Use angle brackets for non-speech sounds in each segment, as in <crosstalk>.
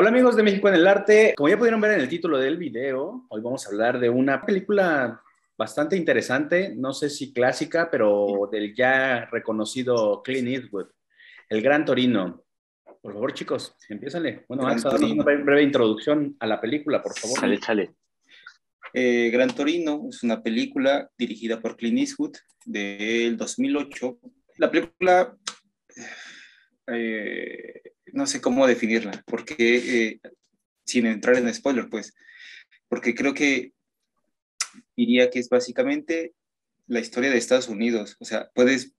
Hola amigos de México en el Arte. Como ya pudieron ver en el título del video, hoy vamos a hablar de una película bastante interesante, no sé si clásica, pero del ya reconocido Clint Eastwood, El Gran Torino. Por favor, chicos, empiézale. Bueno, vamos a dar una breve introducción a la película, por favor. Chale, chale. Eh, Gran Torino es una película dirigida por Clint Eastwood del 2008. La película eh, no sé cómo definirla, porque eh, sin entrar en spoiler, pues, porque creo que diría que es básicamente la historia de Estados Unidos. O sea, puedes,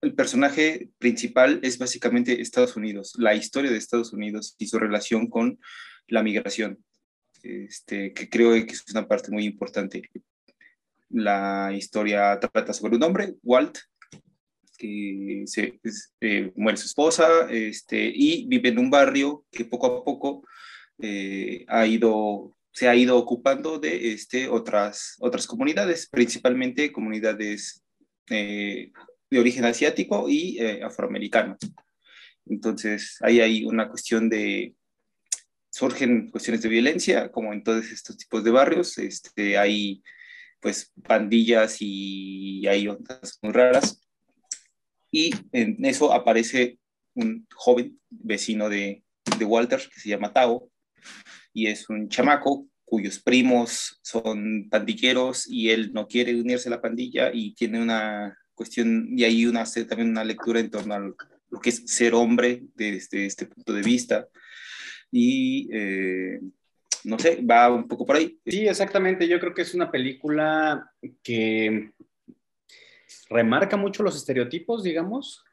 el personaje principal es básicamente Estados Unidos, la historia de Estados Unidos y su relación con la migración, este, que creo que es una parte muy importante. La historia trata sobre un hombre, Walt, que se, eh, muere su esposa este, y vive en un barrio que poco a poco eh, ha ido, se ha ido ocupando de este, otras, otras comunidades, principalmente comunidades eh, de origen asiático y afroamericano. Entonces, ahí hay una cuestión de, surgen cuestiones de violencia, como en todos estos tipos de barrios, este, hay pues pandillas y hay ondas muy raras y en eso aparece un joven vecino de, de Walter que se llama Tao y es un chamaco cuyos primos son pandilleros y él no quiere unirse a la pandilla y tiene una cuestión y ahí una, también una lectura en torno a lo que es ser hombre desde este punto de vista y eh, no sé, va un poco por ahí. Sí, exactamente, yo creo que es una película que remarca mucho los estereotipos, digamos.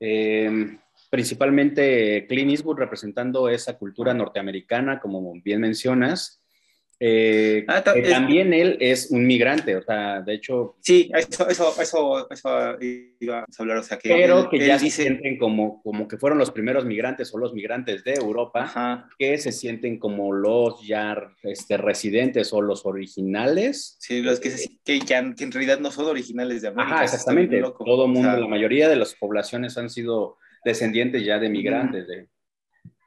Eh, principalmente Clint Eastwood representando esa cultura norteamericana, como bien mencionas, eh, ah, también él es un migrante, o sea, de hecho... Sí, eso, eso, eso, eso iba a hablar, o sea, que... Pero que ya se sienten como, como que fueron los primeros migrantes o los migrantes de Europa, que se sienten como los ya este, residentes o los originales. Sí, los que, que, que, en realidad no son originales de América. Ajá, exactamente. Todo mundo, la mayoría de las poblaciones han sido descendientes ya de migrantes, de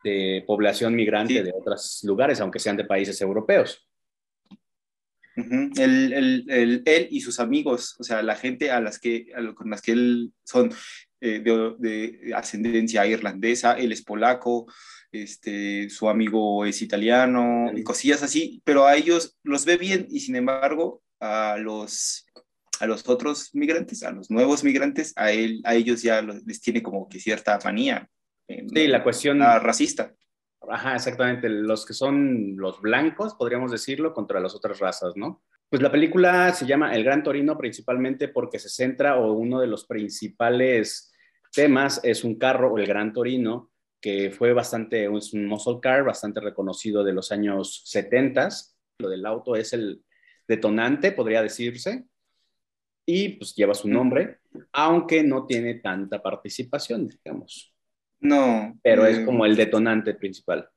de población migrante de otros lugares, aunque sean de países europeos. él, y sus amigos, o sea, la gente a las que, con las que él son eh, de, ascendencia irlandesa, él es polaco, este, su amigo es italiano, y cosillas así, pero a ellos los ve bien y sin embargo a los, a los otros migrantes, a los nuevos migrantes, a, él, a ellos ya les tiene como que cierta manía. Sí, la cuestión... racista. Ajá, exactamente. Los que son los blancos, podríamos decirlo, contra las otras razas, ¿no? Pues la película se llama El Gran Torino principalmente porque se centra o uno de los principales temas es un carro, el Gran Torino, que fue bastante, es un muscle car bastante reconocido de los años 70. Lo del auto es el detonante, podría decirse, y pues lleva su nombre, aunque no tiene tanta participación, digamos. No. Pero es como el detonante principal.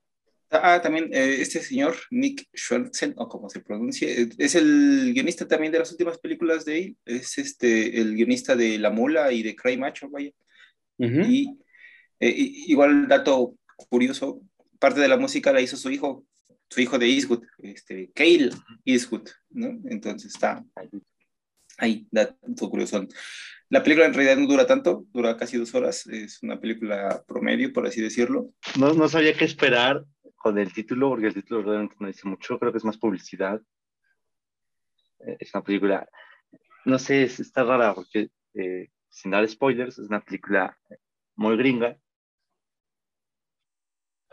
Ah, también eh, este señor, Nick Schwartzen, o como se pronuncie, es el guionista también de las últimas películas de él. Es este, el guionista de La Mula y de Cry Macho, vaya. y, eh, igual, dato curioso, parte de la música la hizo su hijo, su hijo de Eastwood, este, Cale Eastwood, ¿no? Entonces está ahí, dato curioso. La película en realidad no dura tanto, dura casi dos horas, es una película promedio, por así decirlo. No, no sabía qué esperar con el título, porque el título realmente no dice mucho, creo que es más publicidad. Eh, es una película, no sé, está rara porque, eh, sin dar spoilers, es una película muy gringa,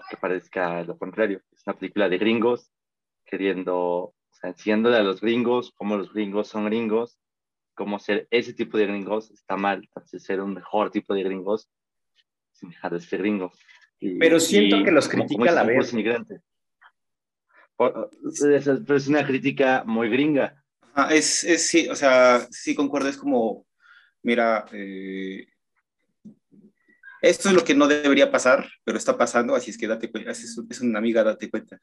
que parezca lo contrario, es una película de gringos queriendo, o sea, enseñándole a los gringos cómo los gringos son gringos como ser ese tipo de gringos está mal, entonces ser un mejor tipo de gringos sin dejar de ser gringo. pero siento que los critica a la vez. Pero es una crítica muy gringa. es, es, sí, o sea, sí concuerdo, es como, mira, eh, esto es lo que no debería pasar, pero está pasando, así es que date cuenta, es, es una amiga, date cuenta.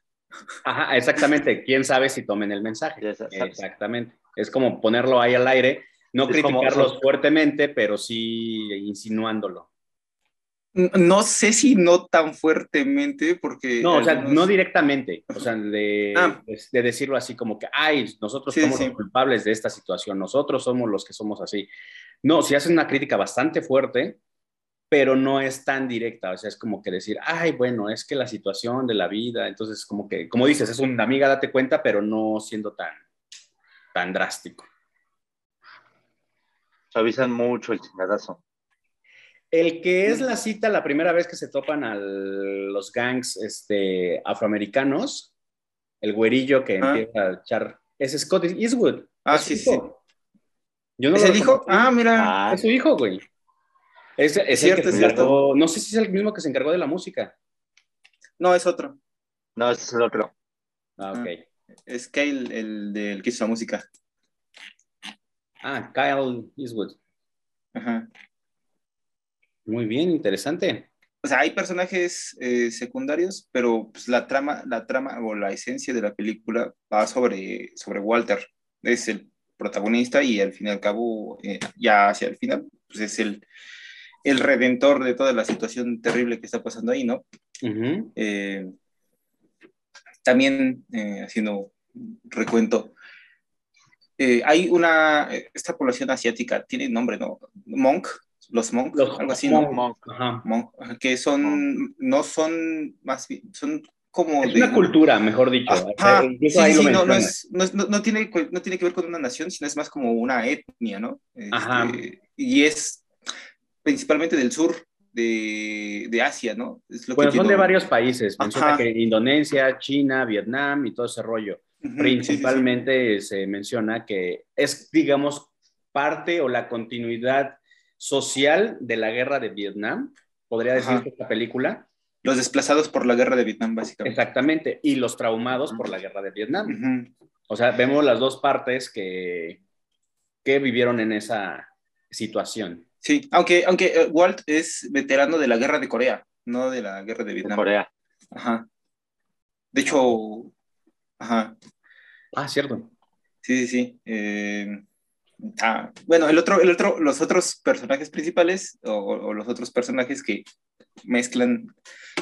Ajá, exactamente, quién sabe si tomen el mensaje. Exactamente. Es como ponerlo ahí al aire, no criticarlos fuertemente, pero sí insinuándolo. No sé si no tan fuertemente, porque... No, o sea, no directamente, o sea, de, ah. de, decirlo así como que, ay, nosotros somos los culpables de esta situación, nosotros somos los que somos así. No, si hacen una crítica bastante fuerte, pero no es tan directa, o sea, es como que decir, ay, bueno, es que la situación de la vida, entonces como que, como dices, es una amiga, date cuenta, pero no siendo tan, tan drástico. Avisan mucho el chingadazo. El que es la cita la primera vez que se topan a los gangs este, afroamericanos, el güerillo que ah. empieza a echar, es Scott Eastwood. Ah, sí, sí. Yo no ¿Es el hijo? Ah, mira. Ah. Es su hijo, güey. Es, es cierto, es cierto. No sé si es el mismo que se encargó de la música. No, es otro. No, es el otro. Ah, ok. Ah, es Kyle, el del que hizo la música. Ah, Kyle Eastwood. Ajá. Muy bien, interesante. O sea, hay personajes eh, secundarios, pero pues, la trama, la trama o la esencia de la película va sobre, sobre Walter. Es el protagonista y al fin y al cabo, eh, ya hacia el final, pues es el, el redentor de toda la situación terrible que está pasando ahí, ¿no? Eh, también, haciendo recuento, hay una, esta población asiática, tiene nombre, ¿no? Monk, los monks, algo así, ¿no? que son, no son más son como es una cultura, mejor dicho. sí, sí, no, no, es, no, no, tiene, no tiene que ver con una nación, sino es más como una etnia, ¿no? Este, y es principalmente del sur de, de Asia, ¿no? Es lo bueno, son de varios países. Menciona que Indonesia, China, Vietnam y todo ese rollo. Principalmente se menciona que es, digamos, parte o la continuidad social de la guerra de Vietnam, podría decir esta película. Los desplazados por la guerra de Vietnam, básicamente. Exactamente, y los traumados por la guerra de Vietnam. O sea, vemos las dos partes que, que vivieron en esa situación. Sí, aunque, aunque eh, Walt es veterano de la guerra de Corea, no de la guerra de Vietnam. Corea. Ajá. De hecho, ajá. Ah, cierto. Sí, sí, sí. Eh, Ah, bueno, el otro, el otro, los otros personajes principales o, los otros personajes que mezclan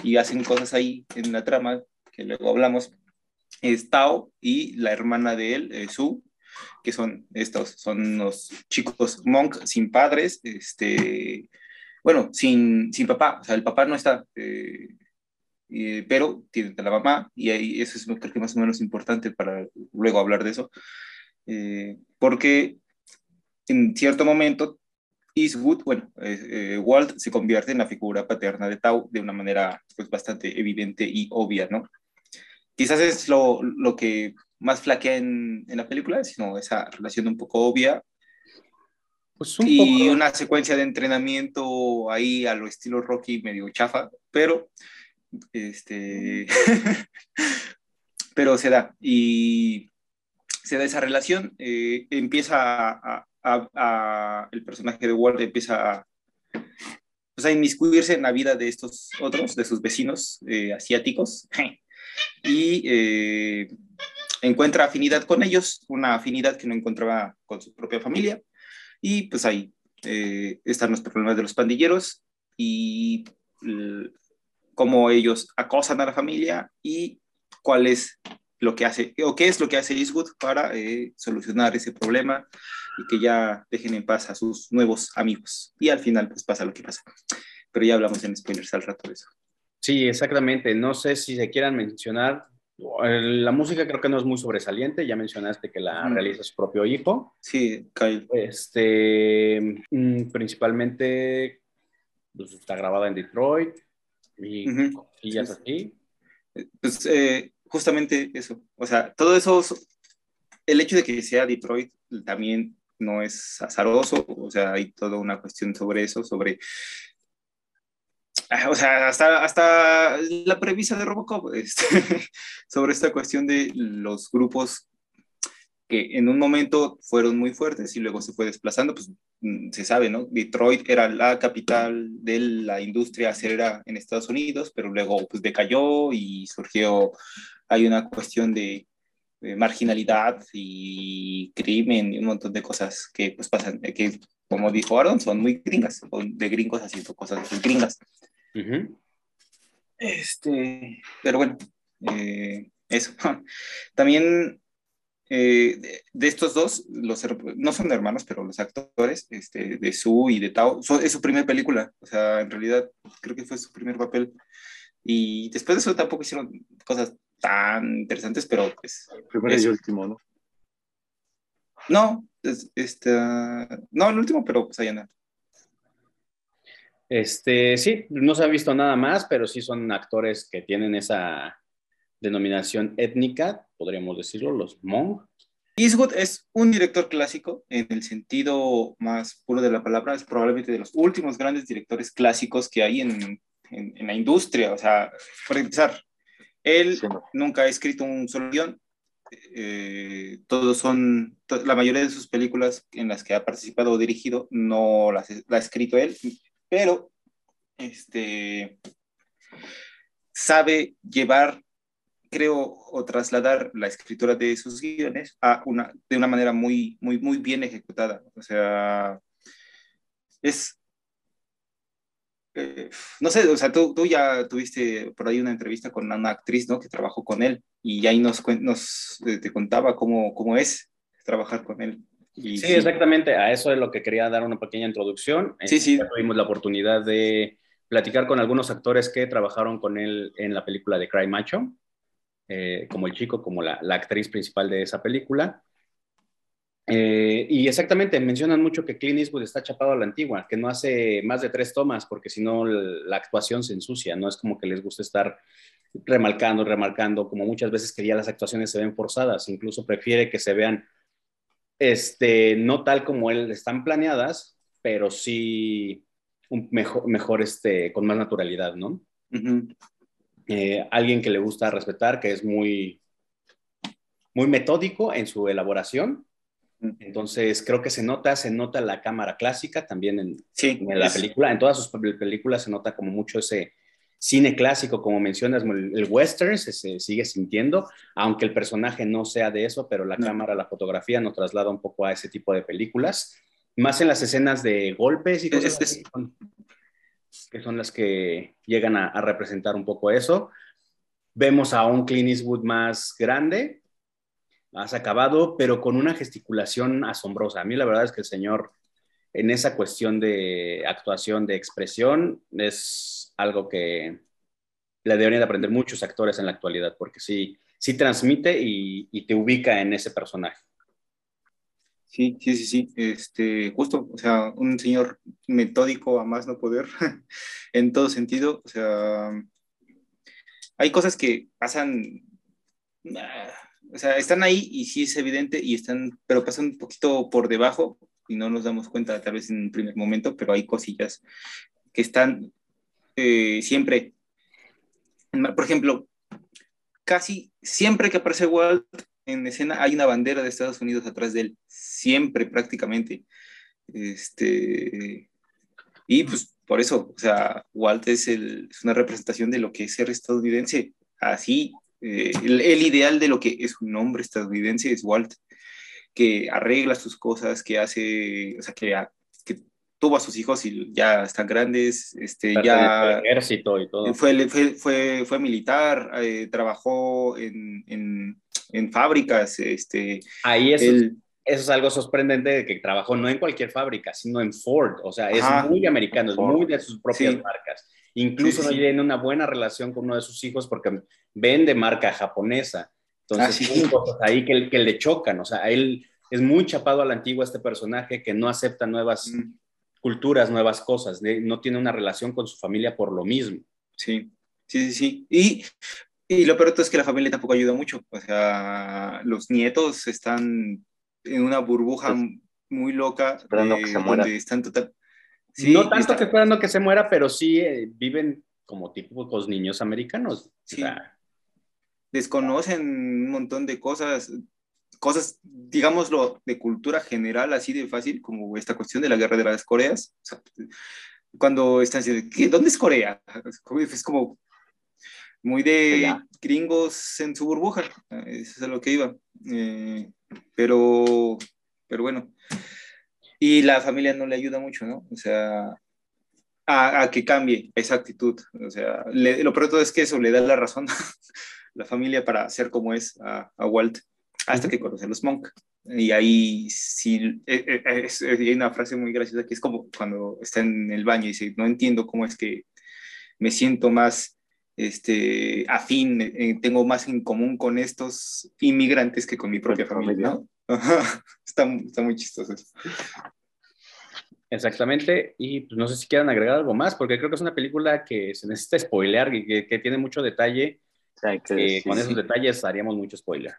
y hacen cosas ahí en la trama, que luego hablamos, es Tao y la hermana de él, eh, Su, que son estos, son los chicos monk sin padres, este, bueno, sin, sin papá, o sea, el papá no está, eh, pero tiene la mamá, y ahí eso es creo que más o menos importante para luego hablar de eso, eh, porque en cierto momento, Eastwood, bueno, eh, Walt se convierte en la figura paterna de Tau de una manera pues, bastante evidente y obvia, ¿no? Quizás es lo, lo que más flaquea en, en, la película, sino esa relación un poco obvia. Pues un y una secuencia de entrenamiento ahí a lo estilo Rocky medio chafa, pero este <laughs> pero se da. Y se da esa relación, eh, empieza a, el personaje de Walt empieza a, pues, a, inmiscuirse en la vida de estos otros, de sus vecinos eh, asiáticos, <laughs> y eh, encuentra afinidad con ellos, una afinidad que no encontraba con su propia familia, y pues ahí eh, están los problemas de los pandilleros y cómo ellos acosan a la familia y cuál es lo que hace, o qué es lo que hace Eastwood para solucionar ese problema y que ya dejen en paz a sus nuevos amigos. Y al final, pues pasa lo que pasa. Pero ya hablamos en spoilers al rato de eso. Sí, exactamente. No sé si se quieran mencionar. La música creo que no es muy sobresaliente. Ya mencionaste que la realiza su propio hijo. Sí, Kyle. Este, mm, principalmente pues, está grabada en Detroit y uh así. Pues eh, justamente eso. O sea, todo eso, el hecho de que sea Detroit también no es azaroso, o sea, hay toda una cuestión sobre eso, sobre... <laughs> O sea, hasta, hasta la premisa de Robocop, <laughs> este, sobre esta cuestión de los grupos que en un momento fueron muy fuertes y luego se fue desplazando, pues mm, se sabe, ¿no? Detroit era la capital de la industria acerera en Estados Unidos, pero luego pues decayó y surgió, hay una cuestión de marginalidad y crimen y un montón de cosas que pues pasan, que como dijo Aaron, son muy gringas, de gringos haciendo cosas muy gringas. Este, pero bueno, eh, eso. <laughs> También eh, de, estos dos, los, no son hermanos, pero los actores, este, de Su y de Tao, es su primera película, o sea, en realidad creo que fue su primer papel. Y después de eso tampoco hicieron cosas tan interesantes, pero pues... Primero y último, ¿no? No, este, no, el último, pero pues ahí anda. Este, sí, no se ha visto nada más, pero sí son actores que tienen esa denominación étnica, podríamos decirlo, los Hmong. Eastwood es un director clásico en el sentido más puro de la palabra, es probablemente de los últimos grandes directores clásicos que hay en, en, la industria. O sea, por empezar, él nunca ha escrito un solo guion. Eh, todos son, la mayoría de sus películas en las que ha participado o dirigido no las, la ha escrito él, pero este, sabe llevar creo, o trasladar la escritura de sus guiones a una, de una manera muy, muy, muy bien ejecutada. O sea, es, eh, no sé, o sea, tú, tú, ya tuviste por ahí una entrevista con una actriz, ¿no? Que trabajó con él y ahí nos, nos eh, te contaba cómo, cómo es trabajar con él. Sí, exactamente, a eso es lo que quería dar una pequeña introducción. Sí, sí. tuvimos la oportunidad de platicar con algunos actores que trabajaron con él en la película de Cry Macho. Eh, como el chico, como la, actriz principal de esa película. Eh, y exactamente, mencionan mucho que Clint Eastwood está chapado a la antigua, que no hace más de tres tomas, porque si no la actuación se ensucia, no es como que les gusta estar remarcando, remarcando, como muchas veces que ya las actuaciones se ven forzadas, incluso prefiere que se vean, este, no tal como él están planeadas, pero sí un mejor, mejor este, con más naturalidad, ¿no? Eh, alguien que le gusta respetar, que es muy, muy metódico en su elaboración. Entonces, creo que se nota, se nota la cámara clásica también en, en la película. En todas sus películas se nota como mucho ese cine clásico, como mencionas, el, western se, sigue sintiendo, aunque el personaje no sea de eso, pero la cámara, la fotografía nos traslada un poco a ese tipo de películas. Más en las escenas de golpes y cosas que son las que llegan a, representar un poco eso. Vemos a un Clint Eastwood más grande, más acabado, pero con una gesticulación asombrosa. A mí la verdad es que el señor en esa cuestión de actuación, de expresión, es algo que le deberían de aprender muchos actores en la actualidad, porque sí, sí transmite y te ubica en ese personaje. Sí, sí, sí, sí, este, justo, o sea, un señor metódico a más no poder <laughs> en todo sentido, o sea, hay cosas que pasan, ah, o sea, están ahí y sí es evidente y están, pero pasan un poquito por debajo y no nos damos cuenta tal vez en un primer momento, pero hay cosillas que están eh, siempre, por ejemplo, casi siempre que aparece Walt en escena hay una bandera de Estados Unidos atrás de él, siempre prácticamente. Este, y pues por eso, o sea, Walt es, el, es una representación de lo que es ser estadounidense. Así, eh, el, ideal de lo que es un hombre estadounidense es Walt, que arregla sus cosas, que hace, o sea, que, que tuvo a sus hijos y ya están grandes, este, ya... ejército y todo. Fue, fue, fue, fue militar, eh, trabajó en, en en fábricas. Este, Ahí eso, eso es algo sorprendente de que trabajó no en cualquier fábrica, sino en Ford. O sea, es muy americano, es muy de sus propias marcas. Incluso no tiene una buena relación con uno de sus hijos porque vende marca japonesa. Entonces, hay cosas ahí que, que, le chocan. O sea, él es muy chapado a la antigua este personaje que no acepta nuevas mm. culturas, nuevas cosas. no tiene una relación con su familia por lo mismo. Sí, sí, sí, sí. Y y lo peor es que la familia tampoco ayuda mucho. O sea, los nietos están en una burbuja pues, muy loca. Esperando que se muera. Están total... no tanto que esperando que se muera, pero sí eh, viven como típicos niños americanos. Sí. Desconocen un montón de cosas, cosas, digámoslo, de cultura general, así de fácil, como esta cuestión de la guerra de las Coreas. cuando están diciendo, ¿dónde es Corea? Es como, muy de gringos en su burbuja, eso es a lo que iba. Eh, pero, pero bueno, y la familia no le ayuda mucho, ¿no? O sea, a, que cambie esa actitud. O sea, lo peor todo es que eso le da la razón a <laughs> la familia para ser como es a, Walt, hasta que conoce a los Monk. Y ahí sí, eh, eh, hay una frase muy graciosa que es como cuando está en el baño y dice, no entiendo cómo es que me siento más este, afín, eh, tengo más en común con estos inmigrantes que con mi propia familia, ¿no? <laughs> está, está muy chistoso eso. Exactamente, y pues no sé si quieran agregar algo más, porque creo que es una película que se necesita spoilear y que, tiene mucho detalle. que, con esos detalles haríamos mucho spoiler.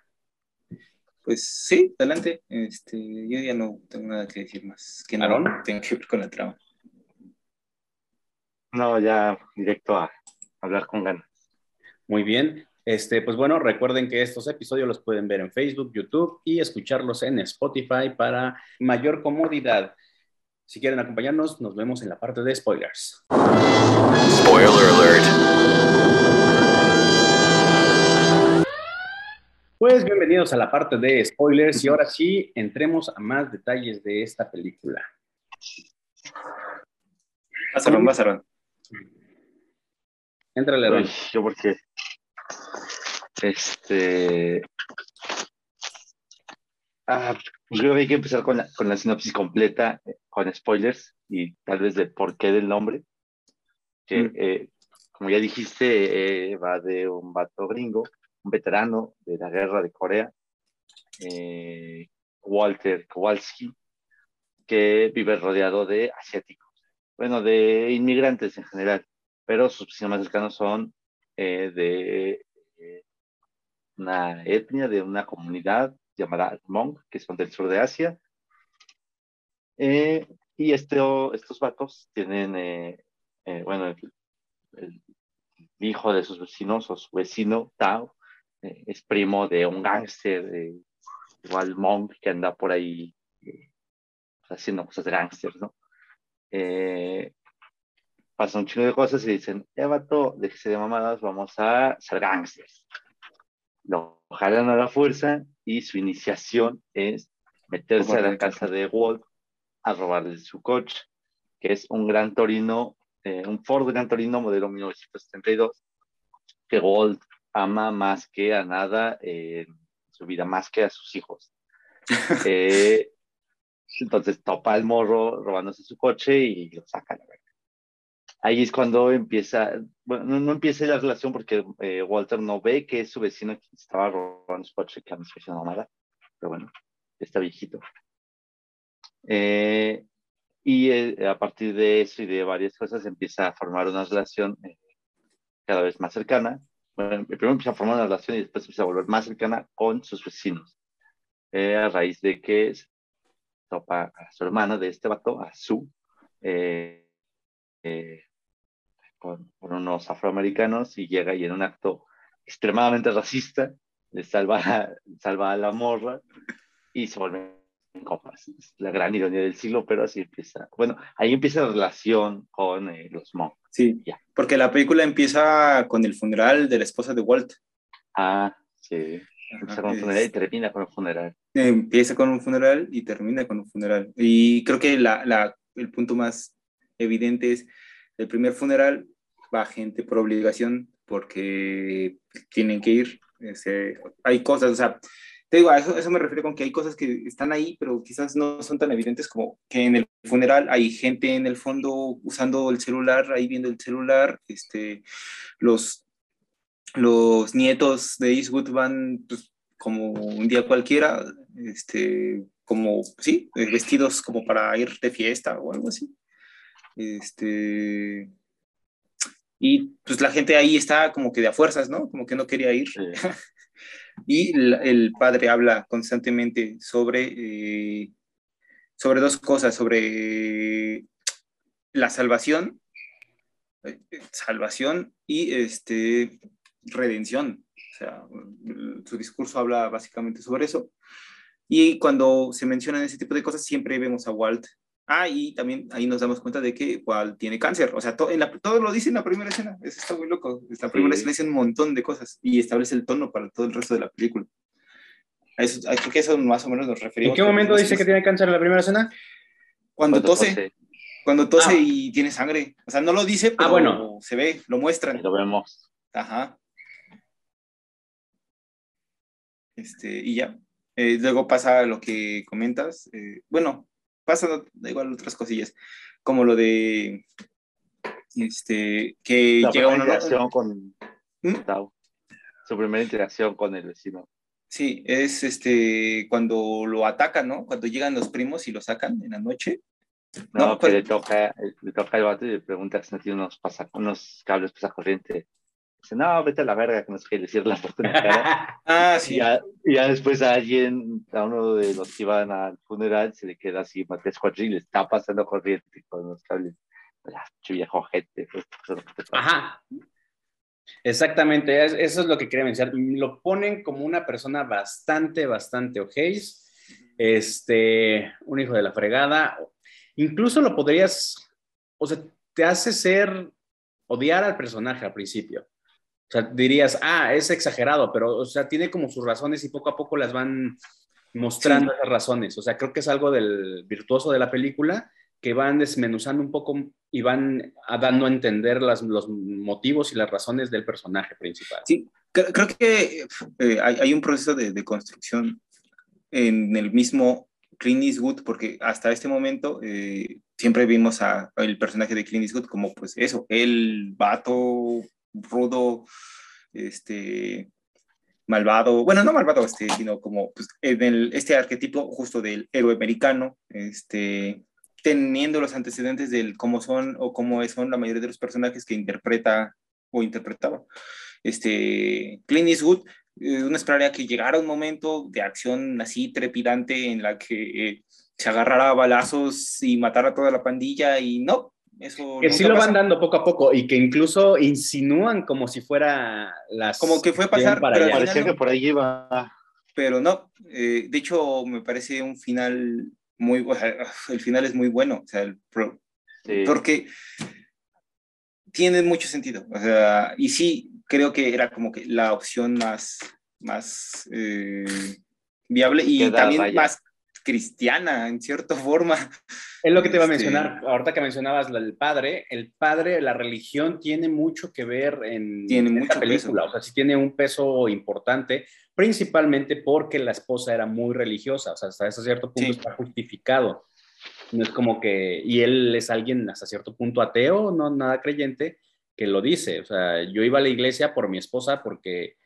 Pues sí, adelante. Este, yo ya no tengo nada que decir más, que no tengo que ver con la trama. No, ya directo a hablar con ganas. Muy bien. Este, pues bueno, recuerden que estos episodios los pueden ver en Facebook, YouTube y escucharlos en Spotify para mayor comodidad. Si quieren acompañarnos, nos vemos en la parte de spoilers. Spoiler alert. Pues bienvenidos a la parte de spoilers y ahora sí entremos a más detalles de esta película. Pásalo, pásalo. Entrale, Aaron. Yo porque este Ah, creo que hay que empezar con la, con la sinopsis completa, eh, con spoilers y tal vez de por qué del nombre. Que, mm. eh, como ya dijiste, eh, va de un vato gringo, un veterano de la guerra de Corea, Walter Kowalski, que vive rodeado de asiáticos, bueno, de inmigrantes en general, pero sus vecinos más cercanos son de una etnia, de una comunidad llamada Hmong, que son del sur de Asia. Eh, y este, estos vatos tienen, eh, eh, bueno, el, hijo de sus vecinos o su vecino, Tao, es primo de un gángster, igual Hmong, que anda por ahí haciendo cosas de gángster, ¿no? pasan un chingo de cosas y dicen, eh, vato, déjese de mamadas, vamos a ser gángsters. Lo jalan a la fuerza y su iniciación es meterse a la casa de Walt a robarle su coche, que es un Gran Torino, eh, un Ford Gran Torino modelo 1972, que Walt ama más que a nada en su vida, más que a sus hijos. <laughs> Eh, entonces topa al morro robándose su coche y lo saca la verga. Ahí es cuando empieza, bueno, no, empieza la relación porque eh, Walter no ve que es su vecino que estaba robando su coche, que se mala, pero bueno, está viejito. Eh, y eh, a partir de eso y de varias cosas empieza a formar una relación cada vez más cercana. Bueno, primero empieza a formar una relación y después empieza a volver más cercana con sus vecinos. a raíz de que topa a su hermana de este vato, a Su, con, unos afroamericanos y llega y en un acto extremadamente racista le salva, salva a la morra y se vuelven copas. Es la gran ironía del siglo, pero así empieza. Bueno, ahí empieza la relación con eh, los monks. Sí, porque la película empieza con el funeral de la esposa de Walt. Ah, sí. Empieza con un funeral y termina con un funeral. Empieza con un funeral y termina con un funeral. Y creo que la, la, el punto más evidente es el primer funeral va gente por obligación porque tienen que ir. hay cosas, o sea, te digo, a eso, eso me refiero con que hay cosas que están ahí, pero quizás no son tan evidentes como que en el funeral hay gente en el fondo usando el celular, ahí viendo el celular, este, los, los nietos de Eastwood van pues, como un día cualquiera, este, como, sí, vestidos como para ir de fiesta o algo así. Este, y pues la gente ahí está como que de a fuerzas, ¿no? Como que no quería ir. <laughs> y el, padre habla constantemente sobre, eh, sobre dos cosas, sobre la salvación, eh, salvación y este, redención. O sea, su discurso habla básicamente sobre eso. Y cuando se mencionan ese tipo de cosas, siempre vemos a Walt Ah, y también ahí nos damos cuenta de que Walt tiene cáncer. O sea, todo, en la, todo lo dice en la primera escena. Eso está muy loco. La primera escena dice un montón de cosas y establece el tono para todo el resto de la película. Eso, creo que eso más o menos nos referimos. ¿En qué momento dice que tiene cáncer en la primera escena? Cuando tose. Cuando tose ah. y tiene sangre. O sea, no lo dice, ah, pero bueno. se ve, lo muestran. Lo vemos. Ajá. Este, y ya. Eh, luego pasa lo que comentas. Eh, bueno, pasa igual otras cosillas, como lo de este que llega una interacción con ¿Mm? su primera interacción con el vecino. Sí, es este cuando lo atacan, ¿no? Cuando llegan los primos y lo sacan en la noche. No, que pues le toca, le toca al vato y le pregunta si no tiene unos, pasa, unos cables pasacorriente. Dice, no, vete a la verga, que no sé qué decir la puerta cara. <laughs> ah, sí. Y ya, después a alguien, a uno de los que iban al funeral, se le queda así, tres cuadriles, está pasando corriente con los cables. Ya, viejo gente. Pues, Ajá. Exactamente, eso es lo que quería mencionar. Lo ponen como una persona bastante, bastante ojéis, este, un hijo de la fregada, Incluso lo podrías, o sea, te hace ser, odiar al personaje al principio. O sea, dirías, ah, es exagerado, pero, o sea, tiene como sus razones y poco a poco las van mostrando esas razones. O sea, creo que es algo del virtuoso de la película que van desmenuzando un poco y van dando a entender las, los motivos y las razones del personaje principal. Sí, creo, que eh, hay, hay, un proceso de, de, construcción en el mismo Clint Eastwood, porque hasta este momento eh, siempre vimos a, el personaje de Clint Eastwood como pues eso, el vato rudo, este, malvado, bueno, no malvado, este, sino como pues, en el, este arquetipo justo del héroe americano, este, teniendo los antecedentes del cómo son o cómo son la mayoría de los personajes que interpreta o interpretaba. Este, Clint Eastwood eh, uno esperaría que llegara un momento de acción así trepidante en la que eh, se agarrara a balazos y matara a toda la pandilla y no, eso que sí lo van dando poco a poco y que incluso insinúan como si fuera las como que fue pasar para pero parecía que por ahí iba. Pero no eh, de hecho me parece un final muy el final es muy bueno o sea el porque tiene mucho sentido o sea y sí creo que era como que la opción más, más eh, viable y también más cristiana, en cierta forma. Es lo que te iba a mencionar, ahorita que mencionabas el padre, el padre, la religión tiene mucho que ver en tiene esta película, o sea, sí tiene un peso importante, principalmente porque la esposa era muy religiosa, o sea, hasta ese cierto punto está justificado. No es como que, y él es alguien hasta cierto punto ateo, no nada creyente, que lo dice. O sea, yo iba a la iglesia por mi esposa porque,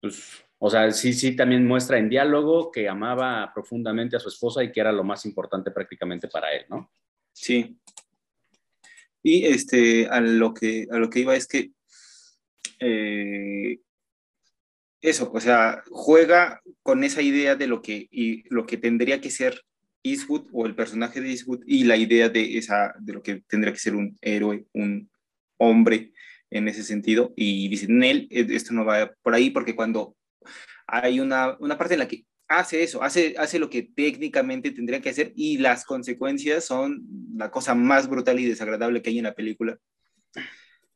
pues, o sea, sí, sí, también muestra en diálogo que amaba profundamente a su esposa y que era lo más importante prácticamente para él, ¿no? Sí. Y este, a lo que, a lo que iba es que eh, eso, o sea, juega con esa idea de lo que, y lo que tendría que ser Eastwood o el personaje de Eastwood y la idea de, esa, de lo que tendría que ser un héroe, un hombre en ese sentido y dicen, él, eh, esto no va por ahí porque cuando hay una, una parte en la que hace eso, hace, hace lo que técnicamente tendría que hacer y las consecuencias son la cosa más brutal y desagradable que hay en la película.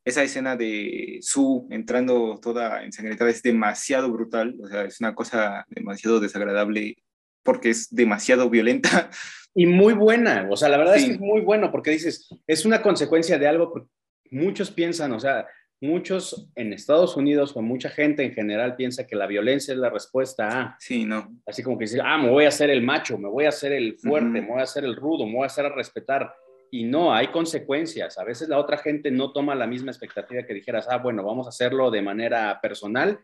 Esa escena de Sue entrando toda ensangrentada es demasiado brutal, o sea, es una cosa demasiado desagradable porque es demasiado violenta. <laughs> Y muy buena, o sea, la verdad es que es muy bueno porque dices, es una consecuencia de algo muchos piensan, o sea, muchos en Estados Unidos o mucha gente en general piensa que la violencia es la respuesta a. Sí, no. Así como que dice, ah, me voy a hacer el macho, me voy a hacer el fuerte, me voy a hacer el rudo, me voy a hacer a respetar. Y no, hay consecuencias. A veces la otra gente no toma la misma expectativa que dijeras, ah, bueno, vamos a hacerlo de manera personal.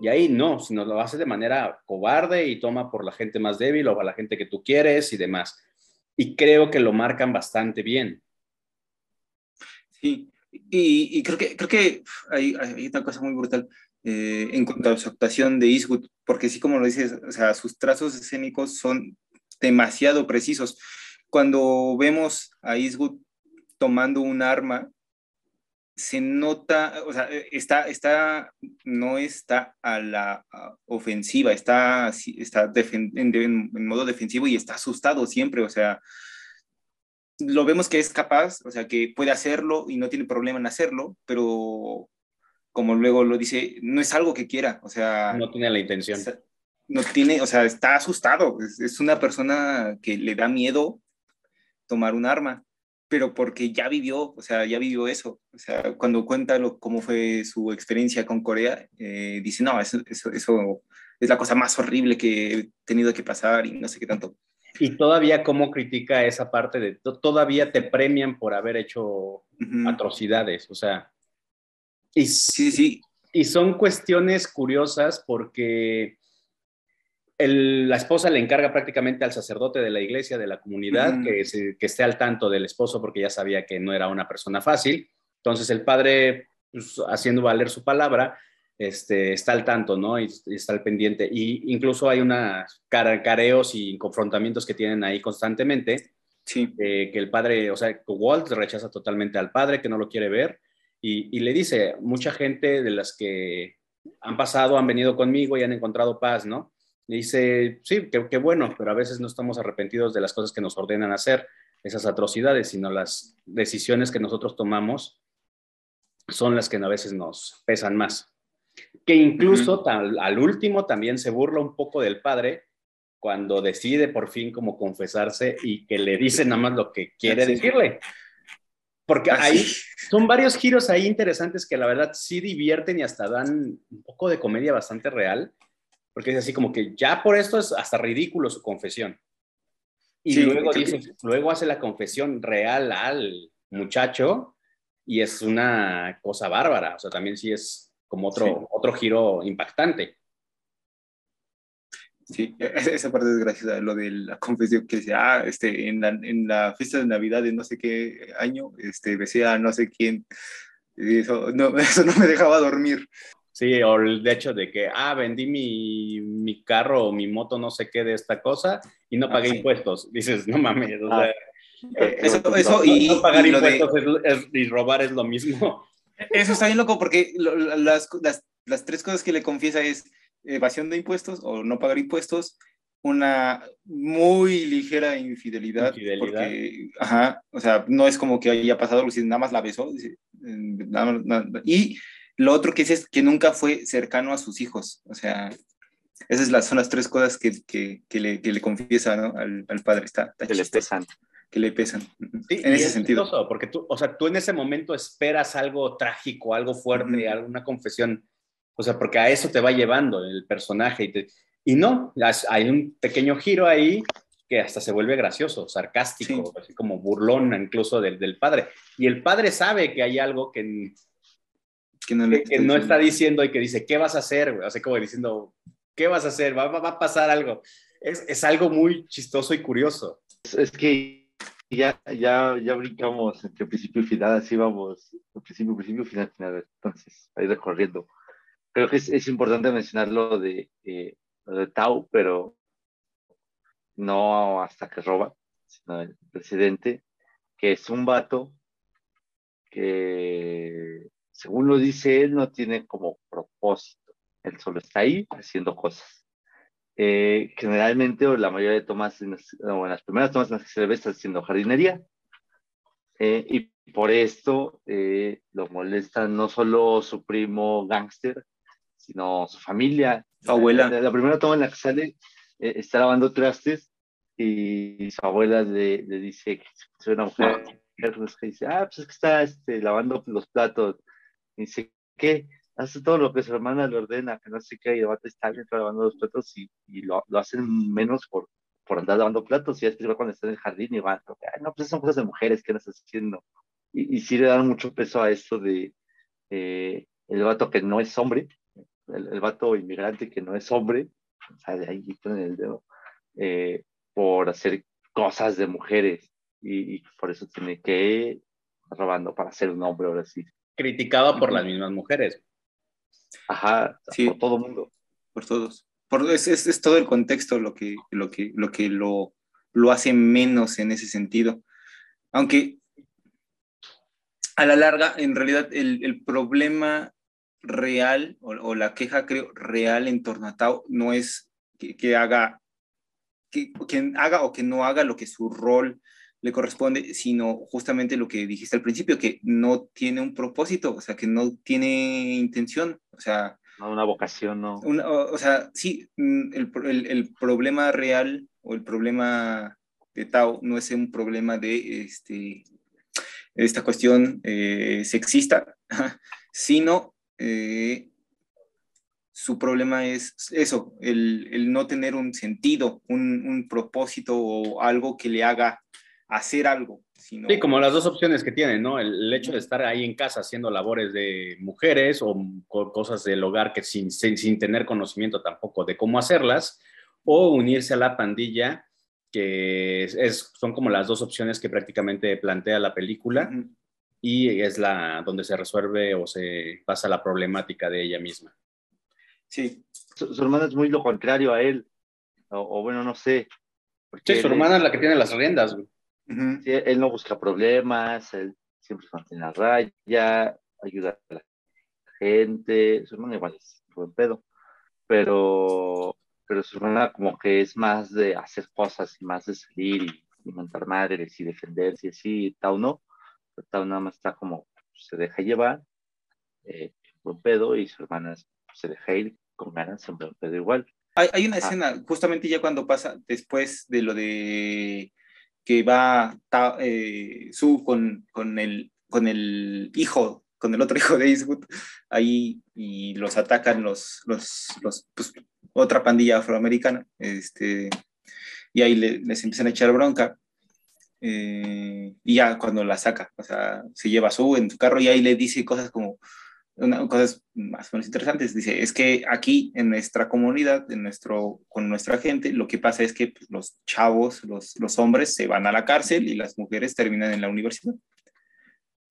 Y ahí no, sino lo haces de manera cobarde y toma por la gente más débil o a la gente que tú quieres y demás. Y creo que lo marcan bastante bien. Sí, y, creo que, creo que hay, hay una cosa muy brutal eh, en cuanto a su actuación de Eastwood, porque sí, como lo dices, o sea, sus trazos escénicos son demasiado precisos. Cuando vemos a Eastwood tomando un arma, se nota, o sea, está, está, no está a la ofensiva, está, está en, en, modo defensivo y está asustado siempre, o sea, lo vemos que es capaz, o sea, que puede hacerlo y no tiene problema en hacerlo, pero como luego lo dice, no es algo que quiera, o sea... No tiene la intención. No tiene, o sea, está asustado, es, una persona que le da miedo tomar un arma, pero porque ya vivió, o sea, ya vivió eso. O sea, cuando cuenta lo, cómo fue su experiencia con Corea, eh, dice, no, eso, eso, eso, es la cosa más horrible que he tenido que pasar y no sé qué tanto. Y todavía cómo critica esa parte de, todavía te premian por haber hecho atrocidades, o sea. Y, sí, sí. Y son cuestiones curiosas porque la esposa le encarga prácticamente al sacerdote de la iglesia, de la comunidad, que, que, esté al tanto del esposo porque ya sabía que no era una persona fácil. Entonces el padre, pues, haciendo valer su palabra, este, está al tanto, ¿no? Y, está al pendiente. Y incluso hay unos careos y confrontamientos que tienen ahí constantemente. Sí. que el padre, o sea, Walt rechaza totalmente al padre, que no lo quiere ver. Y, y le dice, mucha gente de las que han pasado, han venido conmigo y han encontrado paz, ¿no? Y dice, sí, qué bueno, pero a veces no estamos arrepentidos de las cosas que nos ordenan hacer, esas atrocidades, sino las decisiones que nosotros tomamos son las que a veces nos pesan más. Que incluso al último también se burla un poco del padre cuando decide por fin como confesarse y que le dice nada más lo que quiere decirle. Porque ahí son varios giros ahí interesantes que la verdad sí divierten y hasta dan un poco de comedia bastante real porque es así como que ya por esto es hasta ridículo su confesión. Y luego, dice, luego hace la confesión real al muchacho y es una cosa bárbara, o sea, también sí es como otro, otro giro impactante. Sí, e-, esa parte es graciosa, lo de la confesión que dice, ah, este, en la, en la fiesta de Navidad de no sé qué año, este, besé a no sé quién, y eso no, <laughs> eso no me dejaba dormir. Sí, o el hecho de que, ah, vendí mi, mi, carro o mi moto, no sé qué de esta cosa y no ah, pagué impuestos. <laughs> Dices, no mames, o ah. eh, eso, <laughs> eso y, no pagar impuestos y robar es lo mismo. Eso está bien loco porque las, las, las, tres cosas que le confiesa es evasión de impuestos o no pagar impuestos, una muy ligera infidelidad, infidelidad. Porque, ajá, o sea, no es como que haya pasado algo, nada más la besó, nada, nada, y lo otro que es, que nunca fue cercano a sus hijos. O sea, esas son las tres cosas que, que, le, que le, confiesa ¿no? al, al, padre. Está, que le pesan. Que le pesan. en ese sentido. porque tú, o sea, tú en ese momento esperas algo trágico, algo fuerte, alguna confesión. O sea, porque a eso te va llevando el personaje. Y, y no, hay un pequeño giro ahí que hasta se vuelve gracioso, sarcástico, así como burlón incluso del, del, padre. Y el padre sabe que hay algo que, que no, le, que no está diciendo y que dice, ¿qué vas a hacer? O sea, como diciendo, ¿qué vas a hacer? Va, va, a pasar algo. Es, es, algo muy chistoso y curioso. Es, que ya, ya, ya brincamos entre principio y final, así vamos, principio, principio, final, final. Entonces, ahí recorriendo. Creo que es, es importante mencionar lo de, eh, de Tau, pero no hasta que roba, sino el presidente, que es un vato que según lo dice él, no tiene como propósito. Él solo está ahí haciendo cosas. Eh, generalmente, o la mayoría de tomas, en las, las primeras tomas en las que se le ve, está haciendo jardinería. Eh, y por esto eh, lo molesta no solo su primo gángster, sino su familia. Su abuela. La, primera toma en la que sale está lavando trastes y su abuela le, le dice que es una mujer que dice, ah, pues es que está este, lavando los platos dice que hace todo lo que su hermana le ordena, que no sé qué, y el vato está lavando los platos y, y lo, lo, hacen menos por, por andar lavando platos y después cuando está en el jardín y va, no, pues son cosas de mujeres, ¿qué estás haciendo? Y, y sí le dan mucho peso a esto de eh, el vato que no es hombre, el, el, vato inmigrante que no es hombre, o sea, de ahí ponen el dedo, eh, por hacer cosas de mujeres y, y, por eso tiene que robando para ser un hombre ahora sí criticado por las mismas mujeres. Ajá, sí, por todo mundo. Por todos. Por, es, es, es, todo el contexto lo que lo, que, lo, que lo, lo hace menos en ese sentido. Aunque a la larga, en realidad, el, el problema real o, o, la queja, creo, real en torno a Tao no es que, que haga, que, que haga o que no haga lo que su rol le corresponde, sino justamente lo que dijiste al principio, que no tiene un propósito, o sea, que no tiene intención, o sea... una vocación, ¿no? o, sea, sí, mm, el, el, el, problema real o el problema de Tao no es un problema de, este, esta cuestión eh, sexista, <laughs> sino eh, su problema es eso, el, no tener un sentido, un, propósito o algo que le haga hacer algo. Sino... Sí, como las dos opciones que tienen, ¿no? El, hecho de estar ahí en casa haciendo labores de mujeres o cosas del hogar que sin, sin, tener conocimiento tampoco de cómo hacerlas, o unirse a la pandilla, que es, son como las dos opciones que prácticamente plantea la película. Y es la donde se resuelve o se pasa la problemática de ella misma. Sí. Su, hermana es muy lo contrario a él, o, bueno, no sé. Sí, su hermana es la que tiene las riendas. Él no busca problemas, él siempre se mantiene a raya, ayuda a la gente, su hermana igual es buen pedo, pero, pero su hermana como que es más de hacer cosas y más de salir y, y montar madres y defenderse y así, Tau no, Tau nada más está como, se deja llevar, eh, buen pedo y su hermana se deja ir con ganas, pero igual. Hay, hay una ah. escena, justamente ya cuando pasa, después de lo de que va eh, Su con, con, el, con el hijo, con el otro hijo de Eastwood, ahí y los atacan los, los, los pues, otra pandilla afroamericana, este, y ahí les empiezan a echar bronca. Eh, y ya cuando la saca, o sea, se lleva a Su en su carro y ahí le dice cosas como, una, cosas más o menos interesantes. Dice, es que aquí en nuestra comunidad, en nuestro, con nuestra gente, lo que pasa es que pues, los chavos, los, los, hombres se van a la cárcel y las mujeres terminan en la universidad.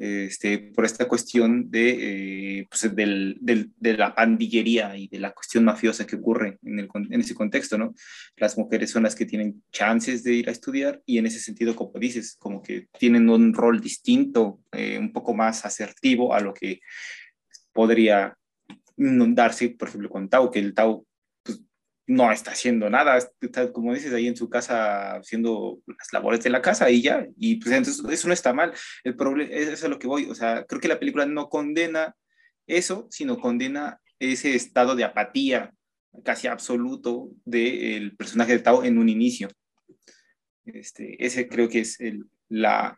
Este, por esta cuestión de, eh, pues, del, del, de la pandillería y de la cuestión mafiosa que ocurre en, el, en, ese contexto, ¿no? Las mujeres son las que tienen chances de ir a estudiar y en ese sentido, como dices, como que tienen un rol distinto, eh, un poco más asertivo a lo que podría darse, por ejemplo, con Tau, que el Tau pues, no está haciendo nada, está, como dices, ahí en su casa haciendo las labores de la casa y ya, y pues entonces eso no está mal. El problema, es a lo que voy, o sea, creo que la película no condena eso, sino condena ese estado de apatía casi absoluto del personaje de Tao en un inicio. Este, ese creo que es el, la,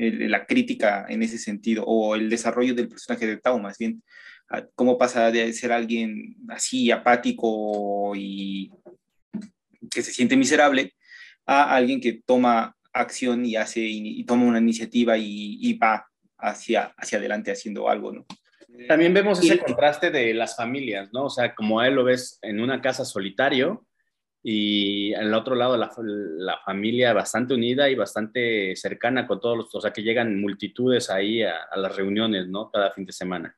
la crítica en ese sentido, o el desarrollo del personaje de Tao, más bien, cómo pasa de ser alguien así apático y que se siente miserable a alguien que toma acción y hace y, toma una iniciativa y, va hacia, hacia adelante haciendo algo, ¿no? También vemos ese contraste de las familias, ¿no? O sea, como a él lo ves en una casa solitario, y al otro lado la, la, familia bastante unida y bastante cercana con todos los, o sea, que llegan multitudes ahí a, las reuniones, ¿no? Cada fin de semana.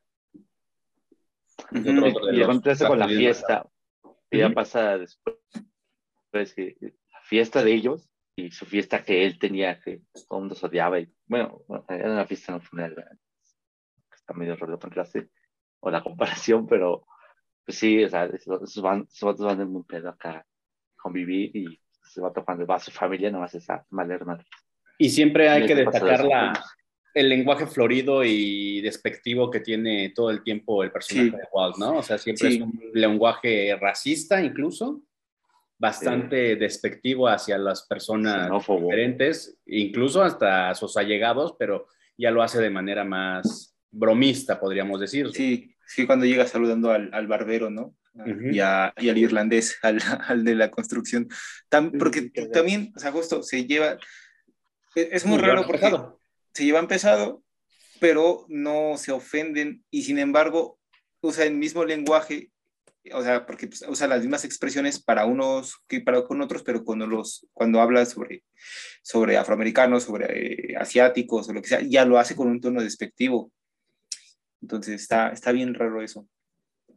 y el con la fiesta, que ya pasa después, pues, la fiesta de ellos y su fiesta que él tenía, que todo el mundo se odiaba, y bueno, era una fiesta no funeral, está medio rollo contraste, o la comparación, pero pues sí, o sea, esos, van, esos van un pedo acá convivir y se va tocando, va a su familia, no vas a esa mala hermana. Y siempre hay que destacar la, el lenguaje florido y despectivo que tiene todo el tiempo el personaje de Walt, ¿no? O sea, siempre es un lenguaje racista incluso, bastante despectivo hacia las personas diferentes, incluso hasta sus allegados, pero ya lo hace de manera más bromista, podríamos decir. Sí, sí, cuando llega saludando al, al barbero, ¿no? Y, al irlandés, <laughs> al, de la construcción. porque también, o sea, justo se lleva, e, es muy raro porque se llevan pesado, pero no se ofenden y sin embargo usa el mismo lenguaje, o sea, porque pues, usa las mismas expresiones para unos que para con otros, pero cuando, los, cuando habla sobre, sobre afroamericanos, sobre eh, asiáticos o lo que sea, ya lo hace con un tono despectivo. Entonces está, está bien raro eso.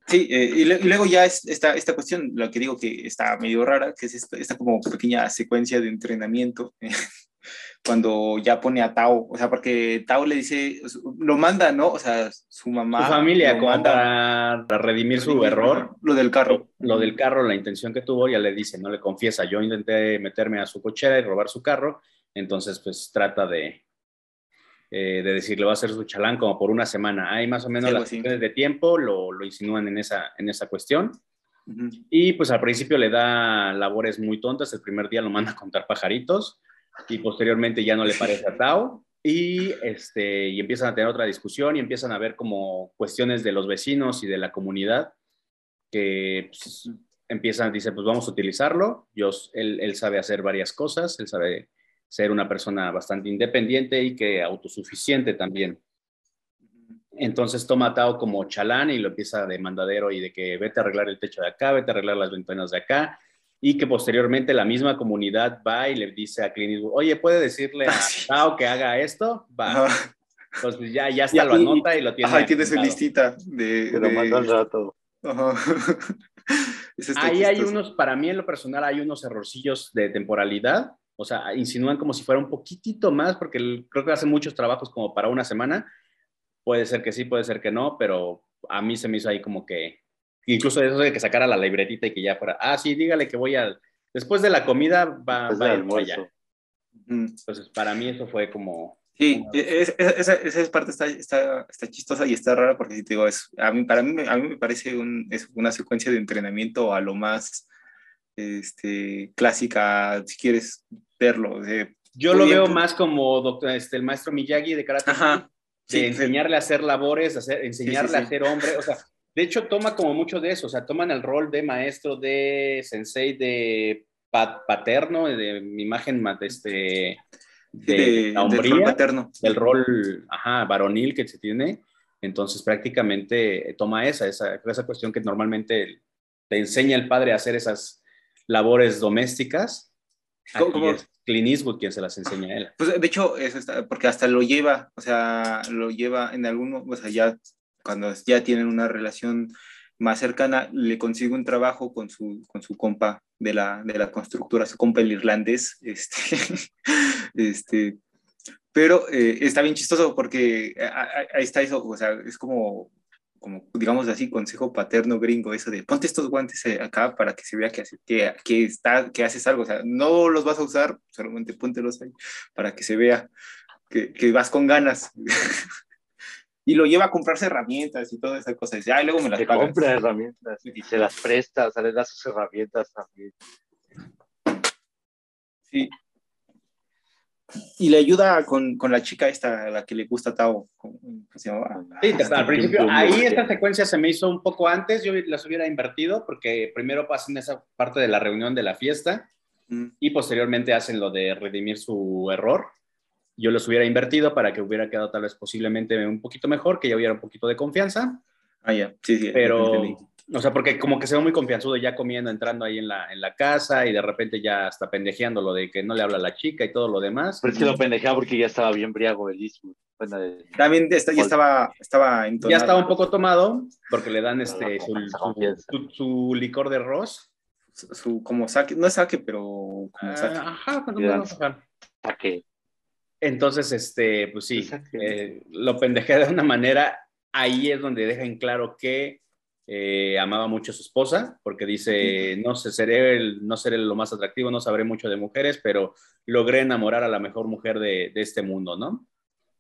Sí, eh, y, luego ya es esta, esta cuestión, lo que digo que está medio rara, que es esta, como pequeña secuencia de entrenamiento, <laughs> cuando ya pone a Tao, o sea, porque Tao le dice, lo manda, ¿no? O sea, su mamá. Su familia, manda para redimir, su error. Lo del carro. Lo del carro, la intención que tuvo, ya le dice, no le confiesa, yo intenté meterme a su cochera y robar su carro, entonces pues trata de, eh, de decirle va a hacer su chalán como por una semana. Hay más o menos las cuestiones de tiempo, lo, lo, insinúan en esa, en esa cuestión. Y pues al principio le da labores muy tontas. El primer día lo manda a contar pajaritos y posteriormente ya no le parece a Tao y, este, y empiezan a tener otra discusión y empiezan a ver como cuestiones de los vecinos y de la comunidad que pues, empiezan, dice, pues vamos a utilizarlo. Yo, él, él sabe hacer varias cosas, él sabe ser una persona bastante independiente y que autosuficiente también. Entonces toma a Tao como chalán y lo empieza de mandadero y de que vete a arreglar el techo de acá, vete a arreglar las ventanas de acá, y que posteriormente la misma comunidad va y le dice a Clint Eastwood, oye, ¿puede decirle a <laughs> Tao que haga esto? Va. Entonces ya, ya está, lo anota y lo tiene. Ajá, tiene su listita de... Pero más al rato. Ajá. <laughs> Ahí hay unos, para mí en lo personal, hay unos errorcillos de temporalidad. O sea, insinúan como si fuera un poquitito más, porque creo que hacen muchos trabajos como para una semana. Puede ser que sí, puede ser que no, pero a mí se me hizo ahí como que, incluso eso de que sacara la libretita y que ya fuera, ah, sí, dígale que voy a, después de la comida va, va a ir allá. Entonces, para mí eso fue como, Sí, esa, esa, parte está, está, está, chistosa y está rara porque, te digo, es, a mí, para mí, a mí me parece un, es una secuencia de entrenamiento a lo más este, clásica, si quieres verlo. Yo lo veo más como doctor, este, el maestro Miyagi de karate. de enseñarle a hacer labores, hacer, enseñarle a ser hombre. O sea, de hecho, toma como mucho de eso. O sea, toman el rol de maestro, de sensei, de paterno, de mi imagen este, de, la hombría, del rol paterno. Del rol ajá, varonil que se tiene. Entonces, prácticamente toma esa, esa, esa cuestión que normalmente te enseña el padre a hacer esas labores domésticas. ¿Cómo? Es Clint Eastwood quien se las enseña a él. Pues de hecho, porque hasta lo lleva, o sea, lo lleva en alguno, o sea, ya cuando ya tienen una relación más cercana, le consigue un trabajo con su, con su compa de la, de la constructora, su compa el irlandés, <laughs> este, este, pero eh, está bien chistoso porque ahí está eso, o sea, es como como digamos así, consejo paterno gringo, eso de ponte estos guantes eh, acá para que se vea que, que, que, está, que haces algo, o sea, no los vas a usar, solamente póntelos ahí para que se vea que, que vas con ganas. <laughs> y lo lleva a comprarse herramientas y toda esa cosa. Y dice, luego me las pagas. compra herramientas y se las presta, o sea, le da sus herramientas también. Sí, y le ayuda con, con, la chica esta, la que le gusta a Tao. Sí, al principio, ahí esta secuencia se me hizo un poco antes, yo las hubiera invertido, porque primero pasan esa parte de la reunión de la fiesta mm. y posteriormente hacen lo de redimir su error. Yo los hubiera invertido para que hubiera quedado tal vez posiblemente un poquito mejor, que ya hubiera un poquito de confianza. Ah, ya, sí, sí. Pero, o sea, porque como que se ve muy confianzudo ya comiendo, entrando ahí en la, en la casa y de repente ya está pendejeando lo de que no le habla a la chica y todo lo demás. Pero es que lo pendejea porque ya estaba bien briago el Eastwood. También está, ya estaba, estaba Ya estaba un poco tomado porque le dan este, su, su, licor de arroz. Su, como saque, no es saque, pero como ah, saque. ajá, cuando saque. Entonces, este, pues sí, eh, lo pendejea de una manera. Ahí es donde deja en claro que eh, amaba mucho a su esposa, porque dice, no sé, seré, no seré lo más atractivo, no sabré mucho de mujeres, pero logré enamorar a la mejor mujer de, este mundo, ¿no?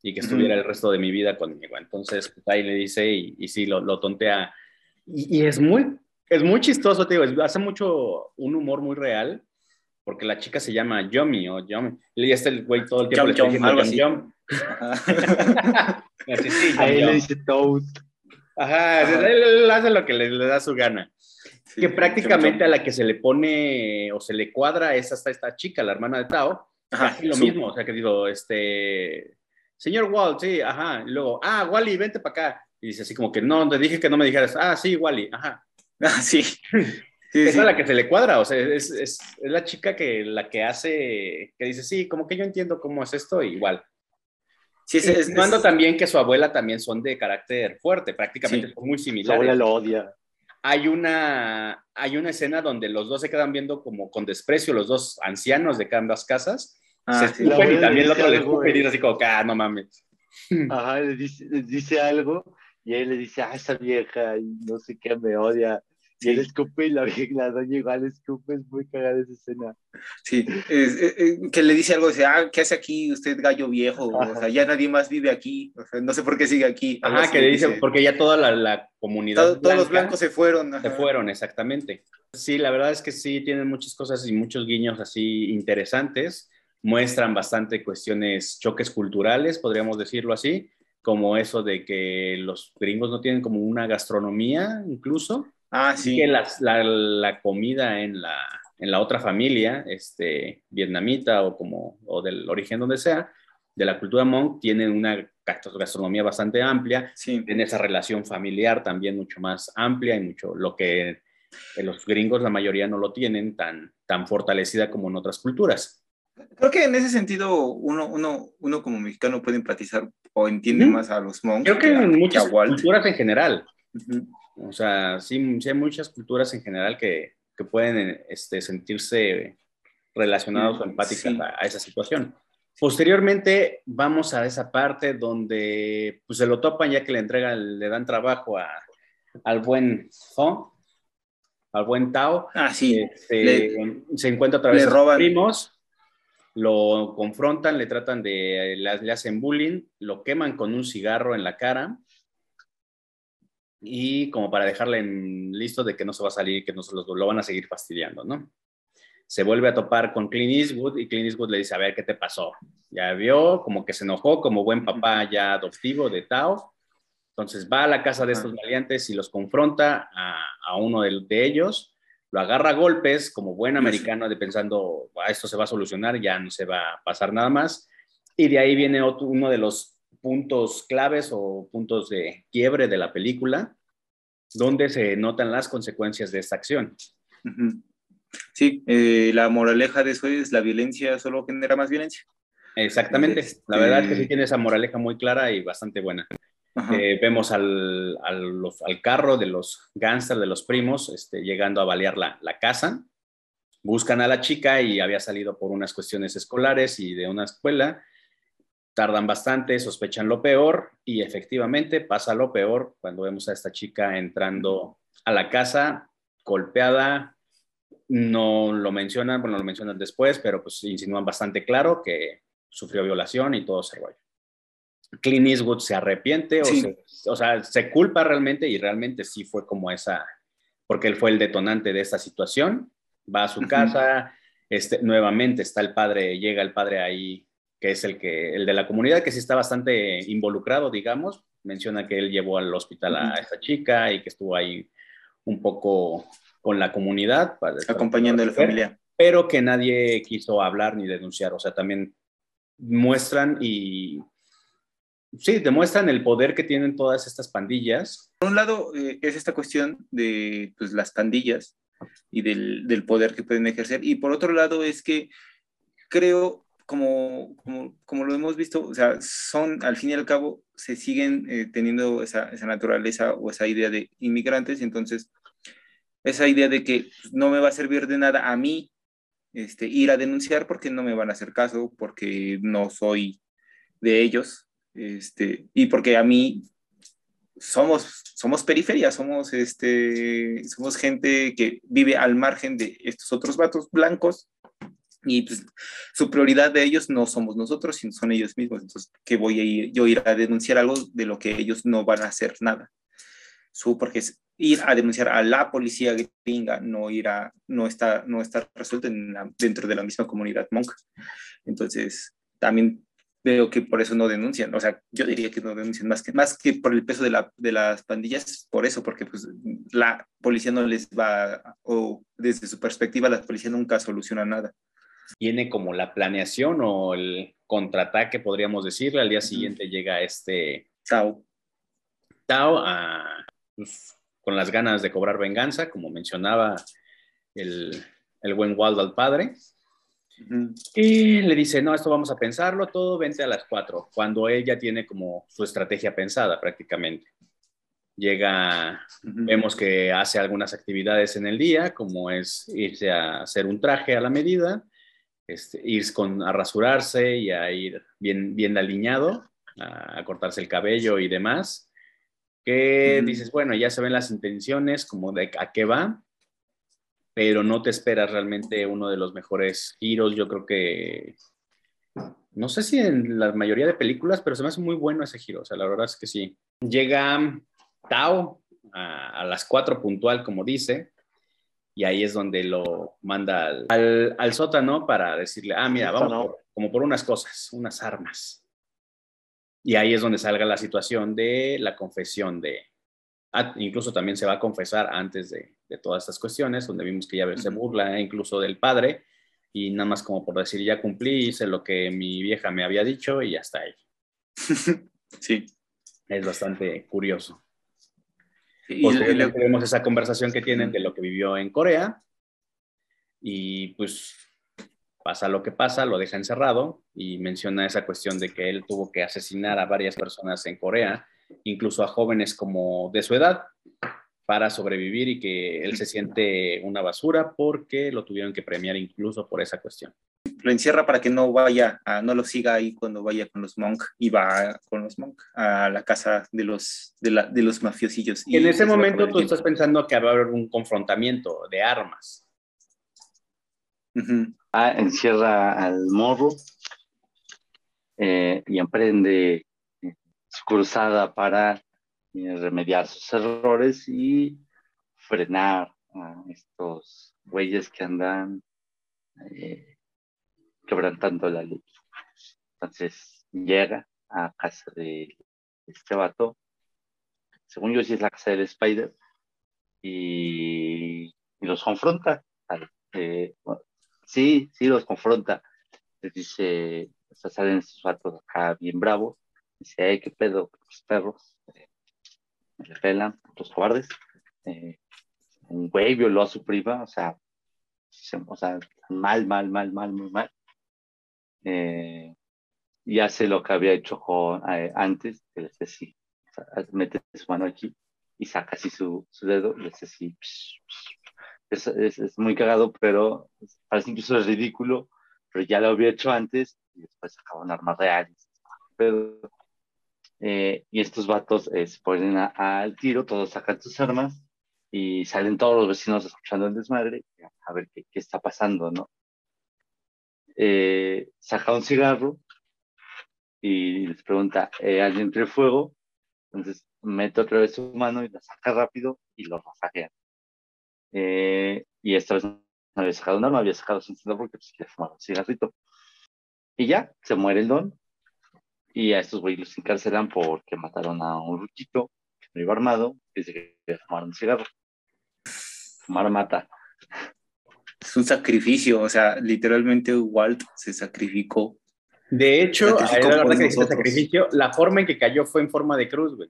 Y que estuviera el resto de mi vida conmigo. Entonces, pues, ahí le dice, y, y sí, lo, lo tontea. Y, es, muy, es muy chistoso, te digo, hace mucho un humor muy real, porque la chica se llama Yomi o Yomi. Y está el güey todo el tiempo le Yom, <laughs> Ahí le dice Toad. Ajá, él hace lo que le, da su gana. que prácticamente a la que se le pone o se le cuadra es hasta esta chica, la hermana de Tao. Ajá, lo mismo, o sea que digo, este, señor Walt, sí, ajá. Y luego, ah, Wally, vente para acá. Y dice así como que no, te dije que no me dijeras, ah, sí, Wally, ajá. <laughs> Ah, sí. Esa es la que se le cuadra, o sea, es, es, es, la chica que la que hace, que dice, sí, como que yo entiendo cómo es esto, igual. Sí, es, cuando también que su abuela también son de carácter fuerte, prácticamente son muy similares. Su abuela lo odia. Hay una, hay una escena donde los dos se quedan viendo como con desprecio, los dos ancianos de ambas casas. Ah, se escupen y también el otro le escupe y dice así como, ah, no mames. Ajá, le dice, le dice algo y él le dice, ah, esa vieja, y no sé qué, me odia. Y él escupe y la, <laughs> la doña igual escupe, es muy cagada esa escena. Sí, que le dice algo, dice, ah, ¿qué hace aquí usted gallo viejo? O sea, ya nadie más vive aquí, o sea, no sé por qué sigue aquí. Ajá, que le dice, porque ya toda la, la comunidad. todos los blancos se fueron. Se fueron, exactamente. Sí, la verdad es que sí, tienen muchas cosas y muchos guiños así interesantes muestran bastante cuestiones, choques culturales, podríamos decirlo así, como eso de que los gringos no tienen como una gastronomía incluso. Ah, sí. Que la, la, comida en la, en la otra familia, este, vietnamita o como, o del origen donde sea, de la cultura Hmong, tienen una gastronomía bastante amplia, sí. en esa relación familiar también mucho más amplia y mucho lo que los gringos la mayoría no lo tienen tan, tan fortalecida como en otras culturas. Creo que en ese sentido uno, uno, uno como mexicano puede empatizar o entiende más a los monks. Creo que, en muchas culturas en general. O sea, sí, sí, hay muchas culturas en general que, que pueden este, sentirse relacionados o empáticas a, esa situación. Posteriormente vamos a esa parte donde pues, se lo topan ya que le entregan, le dan trabajo a, al buen Ho, al buen Tao. Ah, sí. Este, se encuentra otra vez con primos, lo confrontan, le tratan de, le, hacen bullying, lo queman con un cigarro en la cara y como para dejarle listo de que no se va a salir, que no se los, lo van a seguir fastidiando, ¿no? Se vuelve a topar con Clint Eastwood y Clint Eastwood le dice, a ver, ¿qué te pasó? Ya vio, como que se enojó, como buen papá ya adoptivo de Tao. Entonces va a la casa de estos maleantes y los confronta a, a uno de, de ellos lo agarra a golpes como buen americano de pensando, esto se va a solucionar, ya no se va a pasar nada más. Y de ahí viene otro, uno de los puntos claves o puntos de quiebre de la película, donde se notan las consecuencias de esta acción. Sí, eh, la moraleja de eso es la violencia solo genera más violencia. Exactamente, la verdad es que sí este tiene esa moraleja muy clara y bastante buena. Eh, vemos al, al, al, carro de los gángsters, de los primos, este, llegando a balear la, la, casa. Buscan a la chica y había salido por unas cuestiones escolares y de una escuela. Tardan bastante, sospechan lo peor y efectivamente pasa lo peor cuando vemos a esta chica entrando a la casa golpeada. No lo mencionan, bueno, lo mencionan después, pero pues insinúan bastante claro que sufrió violación y todo ese rollo. Clint Eastwood se arrepiente o, se, o, sea, se culpa realmente y realmente sí fue como esa, porque él fue el detonante de esta situación, va a su casa, este, nuevamente está el padre, llega el padre ahí, que es el, que, el de la comunidad, que sí está bastante involucrado, digamos, menciona que él llevó al hospital a esta chica y que estuvo ahí un poco con la comunidad. Acompañando a la familia. Pero que nadie quiso hablar ni denunciar, o sea, también muestran y sí, demuestran el poder que tienen todas estas pandillas. Por un lado, eh, es esta cuestión de pues, las pandillas y del, del, poder que pueden ejercer. Y por otro lado, es que creo, como, como, como, lo hemos visto, o sea, son, al fin y al cabo, se siguen eh, teniendo esa, esa, naturaleza o esa idea de inmigrantes. Entonces, esa idea de que no me va a servir de nada a mí este, ir a denunciar porque no me van a hacer caso, porque no soy de ellos, este, y porque a mí somos, somos periferia, somos, este, somos gente que vive al margen de estos otros vatos blancos y pues, su prioridad de ellos no somos nosotros, sino son ellos mismos. Entonces, ¿qué voy a ir, yo ir a denunciar algo de lo que ellos no van a hacer nada? Su, porque es ir a denunciar a la policía gringa no, ir a, no, está, no está resuelto dentro de la misma comunidad monja. Entonces, también veo que por eso no denuncian. O sea, yo diría que no denuncian más que, más que por el peso de, la, de las pandillas, por eso, porque pues la policía no les va, o desde su perspectiva, la policía nunca soluciona nada. Tiene como la planeación o el contraataque, podríamos decirle. Al día siguiente llega este Tao. Tao a, pues, con las ganas de cobrar venganza, como mencionaba el, el buen Waldo al padre y le dice, no, esto vamos a pensarlo todo, vente a las cuatro, cuando ella tiene como su estrategia pensada prácticamente. Llega, vemos que hace algunas actividades en el día, como es irse a hacer un traje a la medida, este, ir con, a rasurarse y a ir bien, bien alineado, a, cortarse el cabello y demás, que dices, bueno, ya se ven las intenciones, como de a qué va, pero no te esperas realmente uno de los mejores giros. Yo creo que, no sé si en la mayoría de películas, pero se me hace muy bueno ese giro. O sea, la verdad es que sí. Llega Tao a, las cuatro puntual, como dice, y ahí es donde lo manda al, al, sótano para decirle, ah, mira, vamos como por unas cosas, unas armas. Y ahí es donde salga la situación de la confesión de, ah, incluso también se va a confesar antes de, de, todas estas cuestiones, donde vimos que ya se burla incluso del padre, y nada más como por decir, ya cumplí, hice lo que mi vieja me había dicho y ya está ahí. <laughs> sí. Es bastante curioso. Y le, vemos esa conversación que tienen de lo que vivió en Corea y pues pasa lo que pasa, lo deja encerrado y menciona esa cuestión de que él tuvo que asesinar a varias personas en Corea, incluso a jóvenes como de su edad, para sobrevivir y que él se siente una basura porque lo tuvieron que premiar incluso por esa cuestión. Lo encierra para que no vaya, a, no lo siga ahí cuando vaya con los monk y va con los monk a la casa de los, de, la, de los mafiosillos. Y en ese momento tú estás pensando que va a haber un confrontamiento de armas. ah, encierra al morro eh, y emprende su cruzada para remediar sus errores y frenar a estos güeyes que andan eh, quebrantando la ley. Entonces llega a casa de este vato, según yo sí es la casa del Spider, y, los confronta. Eh, sí, sí los confronta. Les dice, salen estos vatos acá bien bravos. Dice, ay, qué pedo, los perros le pelan, los cobardes. Eh, un güey violó a su prima, o sea, o sea, mal, mal, mal, mal, muy mal. Eh, y hace lo que había hecho con, eh, antes, que le dice sí, mete su mano aquí y saca así su, su dedo y le dice sí. Es, es, es, muy cagado, pero parece incluso ridículo, pero ya lo había hecho antes y después acaban armas reales. Pero eh, y estos vatos eh, se ponen al tiro, todos sacan sus armas y salen todos los vecinos escuchando el desmadre a ver qué, qué está pasando, ¿no? Eh, saca un cigarro y les pregunta, ¿alguien trae fuego? Entonces mete otra vez su mano y la saca rápido y lo rafaguea. y esta vez no había sacado un arma, había sacado su encendedor porque pues, quería fumar un cigarrito. Y ya, se muere el don y a estos güeyes los encarcelan porque mataron a un ruquito que no iba armado y se quería fumar un cigarro. Fumar mata. Es un sacrificio, o sea, literalmente Walt se sacrificó. De hecho, la verdad que sacrificio, la forma en que cayó fue en forma de cruz, güey.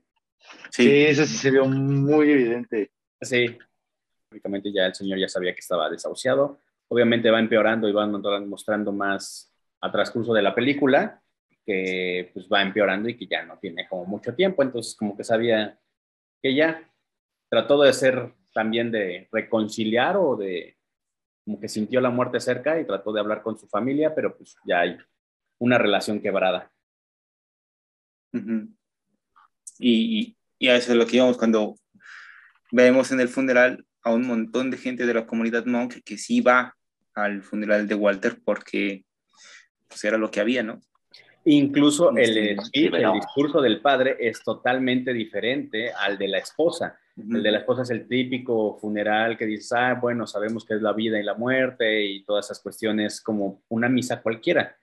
Sí. eso sí se vio muy evidente. Sí, prácticamente ya el señor ya sabía que estaba desahuciado. Obviamente va empeorando y va mostrando más a transcurso de la película que pues va empeorando y que ya no tiene como mucho tiempo, entonces como que sabía que ya trató de ser también de reconciliar o de como que sintió la muerte cerca y trató de hablar con su familia, pero pues ya hay una relación quebrada. y, y, a eso es lo que íbamos cuando vemos en el funeral a un montón de gente de la comunidad monk que sí va al funeral de Walter porque pues era lo que había, ¿no? Incluso el, discurso del padre es totalmente diferente al de la esposa. El de la esposa es el típico funeral que dice, ah, bueno, sabemos que es la vida y la muerte y todas esas cuestiones como una misa cualquiera.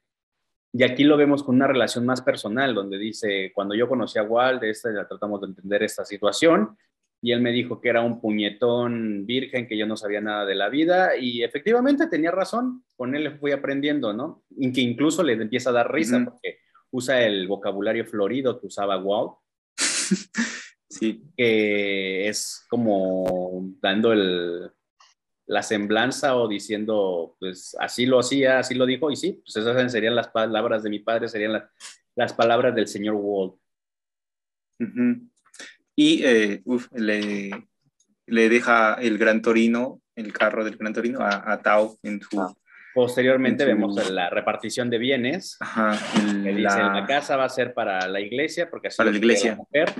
Y aquí lo vemos con una relación más personal, donde dice, cuando yo conocí a Walt, esta, ya tratamos de entender esta situación, y él me dijo que era un puñetón virgen, que yo no sabía nada de la vida, y efectivamente tenía razón, con él fui aprendiendo, ¿no? Y que incluso le empieza a dar risa, porque usa el vocabulario florido que usaba Walt. <laughs> sí. Que es como dando el, la semblanza o diciendo, pues así lo hacía, así lo dijo, y sí, pues esas serían las palabras de mi padre, serían las palabras del señor Walt. Y eh, le, le, deja el Gran Torino, el carro del Gran Torino, a, Tao en su... Ah. Posteriormente vemos la repartición de bienes. Ajá, que dice, la casa va a ser para la iglesia, porque así para la iglesia. mujer.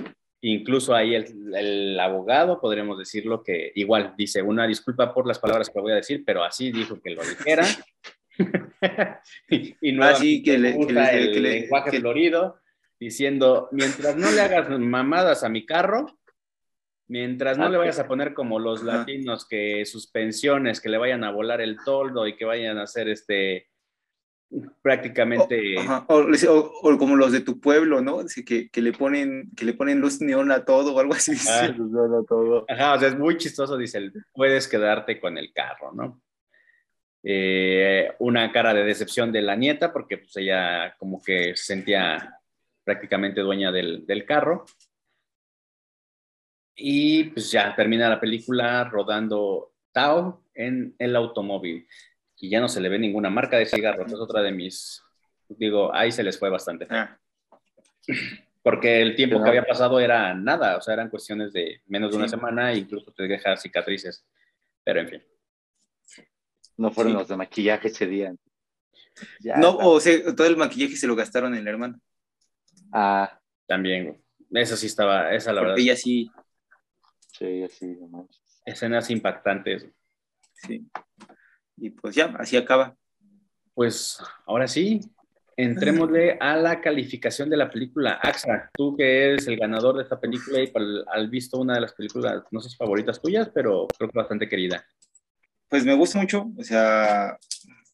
Incluso ahí el, el, abogado, podríamos decirlo, que igual dice, una disculpa por las palabras que voy a decir, pero así dijo que lo <laughs> dijera. <laughs> y, no así que le, el lenguaje florido diciendo, mientras no le hagas mamadas a mi carro, Mientras no Ah, le vayas a poner como los latinos, que sus pensiones, que le vayan a volar el toldo y que vayan a hacer este prácticamente. O, o- o- como los de tu pueblo, ¿no? Así que, que le ponen, que le ponen luz neón a todo o algo así. Ah. Sí, no, no, todo. Ajá, o sea, es muy chistoso, dice, el, puedes quedarte con el carro, ¿no? Eh, una cara de decepción de la nieta, porque pues ella como que se sentía prácticamente dueña del, del carro. Y pues ya termina la película rodando Tao en el automóvil. Y ya no se le ve ninguna marca de cigarros. Es otra de mis, digo, ahí se les fue bastante. Ah, Porque el tiempo que había pasado era nada, o sea, eran cuestiones de menos de una Sí. semana incluso te deja cicatrices. Pero en fin. No fueron Sí. los de maquillaje ese día. Ya no, está. o sea, todo el maquillaje se lo gastaron en la hermana. Ah, También, güey. Esa sí estaba, esa la verdad. Ella sí, sí, así, no. Escenas impactantes. sí. Y pues ya, así acaba. Pues ahora sí, entrémosle a la calificación de la película. Axa, tú que eres el ganador de esta película y has visto una de las películas, no sé si favoritas tuyas, pero creo que bastante querida. Pues me gusta mucho, o sea,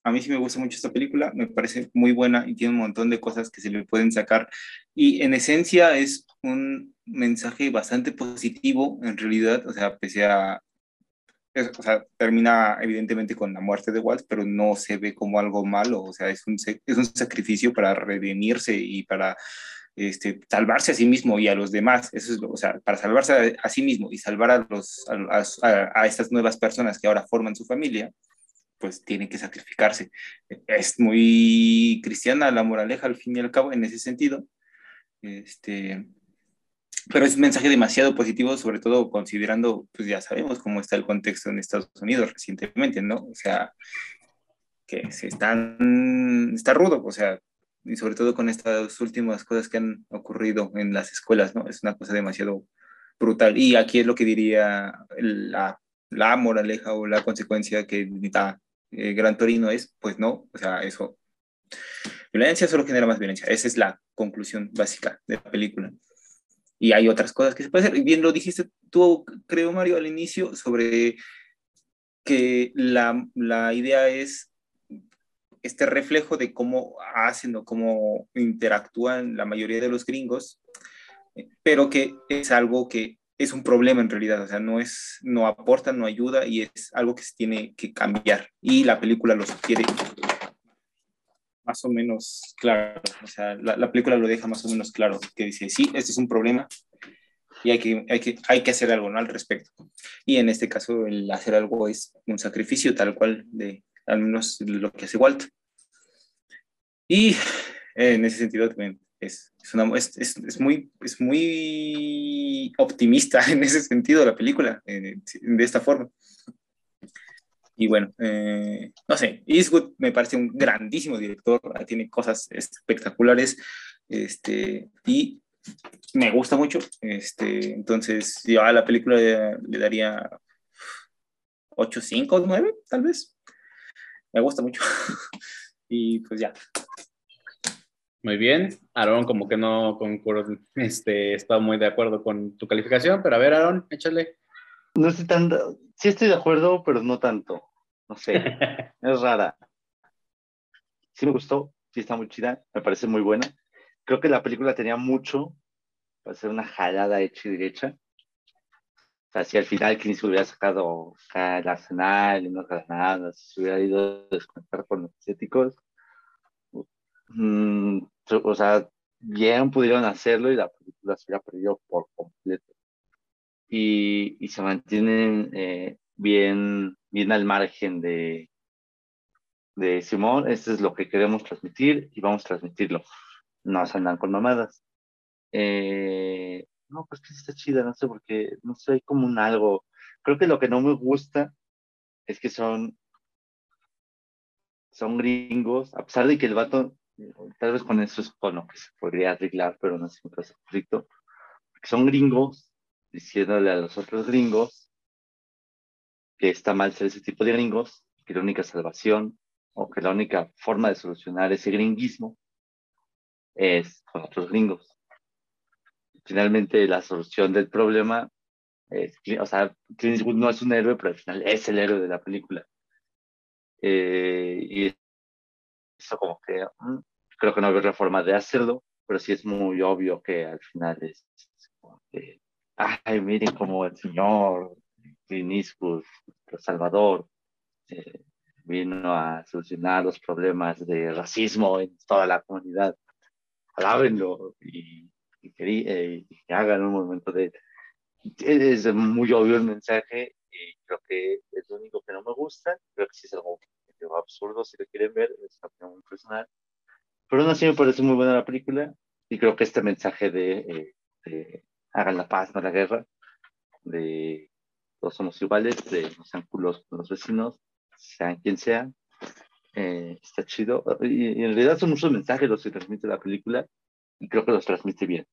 a mí sí me gusta mucho esta película, me parece muy buena y tiene un montón de cosas que se le pueden sacar. Y en esencia es un mensaje bastante positivo, en realidad, o sea, pese a... es- o sea, termina evidentemente con la muerte de Walt, pero no se ve como algo malo, o sea, es un, es un sacrificio para redimirse y para este, salvarse a sí mismo y a los demás. Eso es lo, o sea, para salvarse a, a sí mismo y salvar a, los, a, a- a estas nuevas personas que ahora forman su familia, pues tiene que sacrificarse. Es muy cristiana la moraleja al fin y al cabo en ese sentido. Este, pero es un mensaje demasiado positivo, sobre todo considerando, pues ya sabemos cómo está el contexto en Estados Unidos recientemente, ¿no? O sea, que se están, está rudo, o sea, y sobre todo con estas últimas cosas que han ocurrido en las escuelas, ¿no? Es una cosa demasiado brutal. Y aquí es lo que diría la, la moraleja o la consecuencia que da eh, Gran Torino es, pues no, o sea, eso, violencia solo genera más violencia. Esa es la conclusión básica de la película. Y hay otras cosas que se puede hacer. Y bien lo dijiste tú, creo, Mario, al inicio, sobre que la, la idea es este reflejo de cómo hacen o cómo interactúan la mayoría de los gringos, pero que es algo que es un problema en realidad, o sea, no es, no aporta, no ayuda y es algo que se tiene que cambiar. Y la película lo sugiere más o menos claro, o sea, la, la película lo deja más o menos claro, que dice, sí, este es un problema y hay que, hay que, hay que hacer algo al respecto. Y en este caso, el hacer algo es un sacrificio tal cual de al menos lo que hace Walt. Y en ese sentido también es, es, muy, es muy optimista <laughs> en ese sentido la película, eh, de esta forma. Y bueno, eh, no sé, Eastwood me parece un grandísimo director, tiene cosas espectaculares, este, y me gusta mucho, este, entonces yo a la película le, le daría 8, 5, 9, tal vez. Me gusta mucho. <laughs> y pues ya. Muy bien. Aaron, como que no concuerdo, este, está muy de acuerdo con tu calificación, pero a ver, Aaron, échale. No estoy tan. Sí estoy de acuerdo, pero no tanto. No sé. es rara. Sí me gustó, sí está muy chida, me parece muy buena. Creo que la película tenía mucho para ser una jalada hecha y derecha. O sea, si al final Clint hubiera sacado el arsenal y no granadas, si hubiera ido a desconectar con los estéticos, mmm, o sea, bien pudieron hacerlo y la película se hubiera perdido por completo. Y, y se mantienen eh, bien, bien al margen de, de Simón, esto es lo que queremos transmitir y vamos a transmitirlo. No se andan con mamadas. Eh, no, pues que está chida, no sé, porque no sé, hay como un algo. Creo que lo que no me gusta es que son, son gringos, a pesar de que el vato, tal vez con eso es con lo que se podría arreglar, pero no sé, me parece conflicto. Son gringos diciéndole a los otros gringos que está mal ser ese tipo de gringos, que la única salvación o que la única forma de solucionar ese gringuismo es con otros gringos finalmente la solución del problema o sea, Clint Eastwood no es un héroe, pero al final es el héroe de la película. Eh, y eso como que mm, creo que no había forma de hacerlo, pero sí es muy obvio que al final es como que, ay, miren como el señor Clint el Salvador, eh, vino a solucionar los problemas de racismo en toda la comunidad. Alábenlo y, y, eh, y, hagan un momento de... Es muy obvio el mensaje y creo que es lo único que no me gusta. Creo que sí es algo absurdo si lo quieren ver, es muy personal. Pero aún así me parece muy buena la película y creo que este mensaje de, eh, de hagan la paz, no la guerra, de todos somos iguales, no sean culos con los vecinos, sean quien sea. Eh, está chido. Y, en realidad son muchos mensajes los que transmite la película y creo que los transmite bien.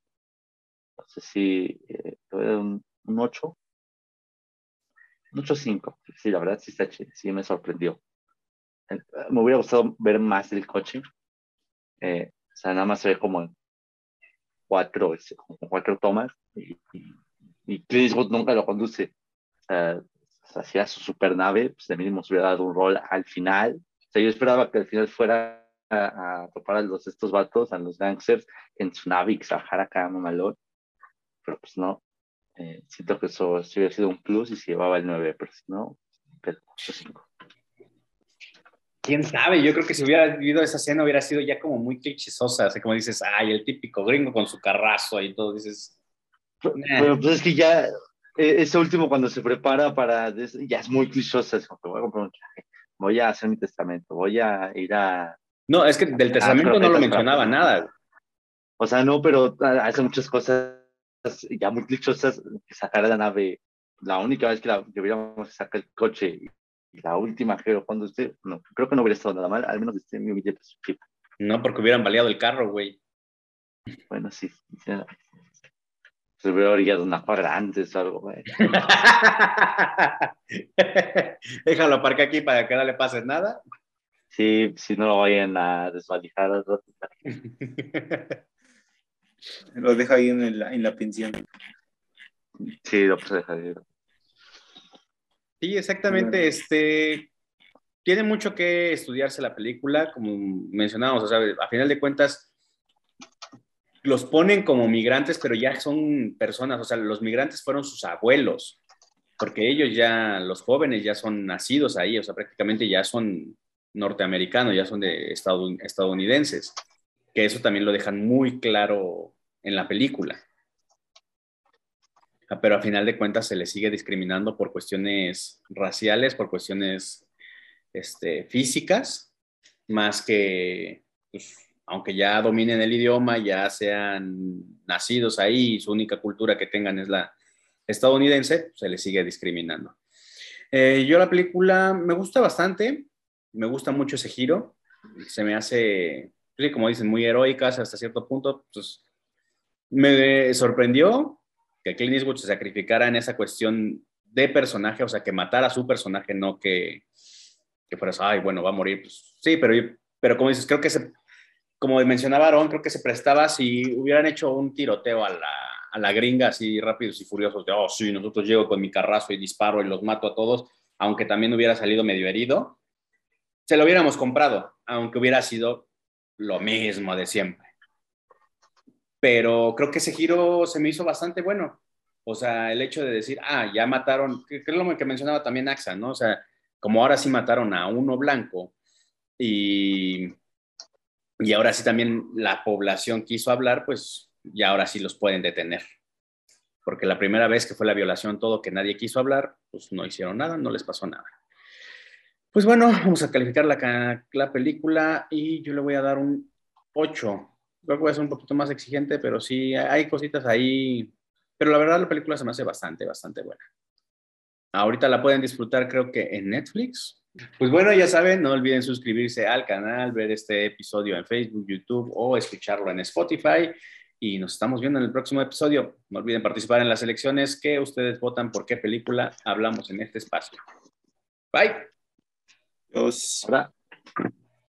No sé si eh, un, un 8. Un 8-5. Sí, la verdad sí está chido. Sí me sorprendió. Eh, me hubiera gustado ver más el coche. Eh, o sea, nada más se ve como cuatro, este, como cuatro tomas y, y, y Clint nunca lo conduce. O sea, hacía su super nave, pues de mínimo se hubiera dado un rol al final. O sea, yo esperaba que al final fuera a, a topar a los, estos vatos, a los gangsters, en su nave y que bajara acá mamalón. Pero pues no. Eh, siento que eso sí hubiera sido un plus y se llevaba el 9, pero si no, pero 5. Quién sabe, yo creo que si hubiera vivido esa escena hubiera sido ya como muy clichisosa, así como dices, ay, el típico gringo con su carrazo y todo, dices. Pero pues es que ya, eh, ese último cuando se prepara para, ya es muy clichosa, es como que voy a comprar un traje, voy a hacer mi testamento, voy a ir a... No, es que del testamento no lo mencionaba nada. O sea, no, pero hace muchas cosas ya muy clichosas, sacar a la nave, la única vez que, la, que hubiéramos sacado el coche y la última que cuando usted, no, creo que no hubiera estado nada mal, al menos este mi billete No, porque hubieran baleado el carro, güey. Bueno, sí. sí se hubiera orillado una cuadra antes o algo, güey. <laughs> Déjalo aparcar aquí para que no le pase nada. Sí, si no lo vayan a desvalijar <laughs> lo deja ahí en la, en la pensión. Sí, lo pues deja ahí. Sí, exactamente. Este tiene mucho que estudiarse la película, como mencionábamos, o sea, a final de cuentas los ponen como migrantes, pero ya son personas, o sea, los migrantes fueron sus abuelos, porque ellos ya, los jóvenes ya son nacidos ahí, o sea, prácticamente ya son norteamericanos, ya son de estadounidenses, que eso también lo dejan muy claro en la película. Ah, pero a final de cuentas se les sigue discriminando por cuestiones raciales, por cuestiones este, físicas, más que, pues, aunque ya dominen el idioma, ya sean nacidos ahí, su única cultura que tengan es la estadounidense, se les sigue discriminando. Eh, yo la película me gusta bastante, me gusta mucho ese giro, se me hace, como dicen, muy heroicas hasta cierto punto, pues me sorprendió que Clint Eastwood se sacrificara en esa cuestión de personaje, o sea, que matara a su personaje, no que, que fueras, ay, bueno, va a morir. Pues, sí, pero, pero como dices, creo que se, como mencionaba Aaron, creo que se prestaba si hubieran hecho un tiroteo a la, a la gringa así rápidos y furiosos, de, oh, sí, nosotros llego con mi carrazo y disparo y los mato a todos, aunque también hubiera salido medio herido, se lo hubiéramos comprado, aunque hubiera sido lo mismo de siempre pero creo que ese giro se me hizo bastante bueno. O sea, el hecho de decir, ah, ya mataron, que, es lo que mencionaba también AXA, ¿no? O sea, como ahora sí mataron a uno blanco y, y ahora sí también la población quiso hablar, pues ya ahora sí los pueden detener. Porque la primera vez que fue la violación, todo que nadie quiso hablar, pues no hicieron nada, no les pasó nada. Pues bueno, vamos a calificar la, la película y yo le voy a dar un 8 creo que voy a ser un poquito más exigente, pero sí hay cositas ahí. Pero la verdad la película se me hace bastante, bastante buena. Ahorita la pueden disfrutar creo que en Netflix. Pues bueno, ya saben, no olviden suscribirse al canal, ver este episodio en Facebook, YouTube o escucharlo en Spotify. Y nos estamos viendo en el próximo episodio. No olviden participar en las elecciones que ustedes votan por qué película hablamos en este espacio. Bye. Hola.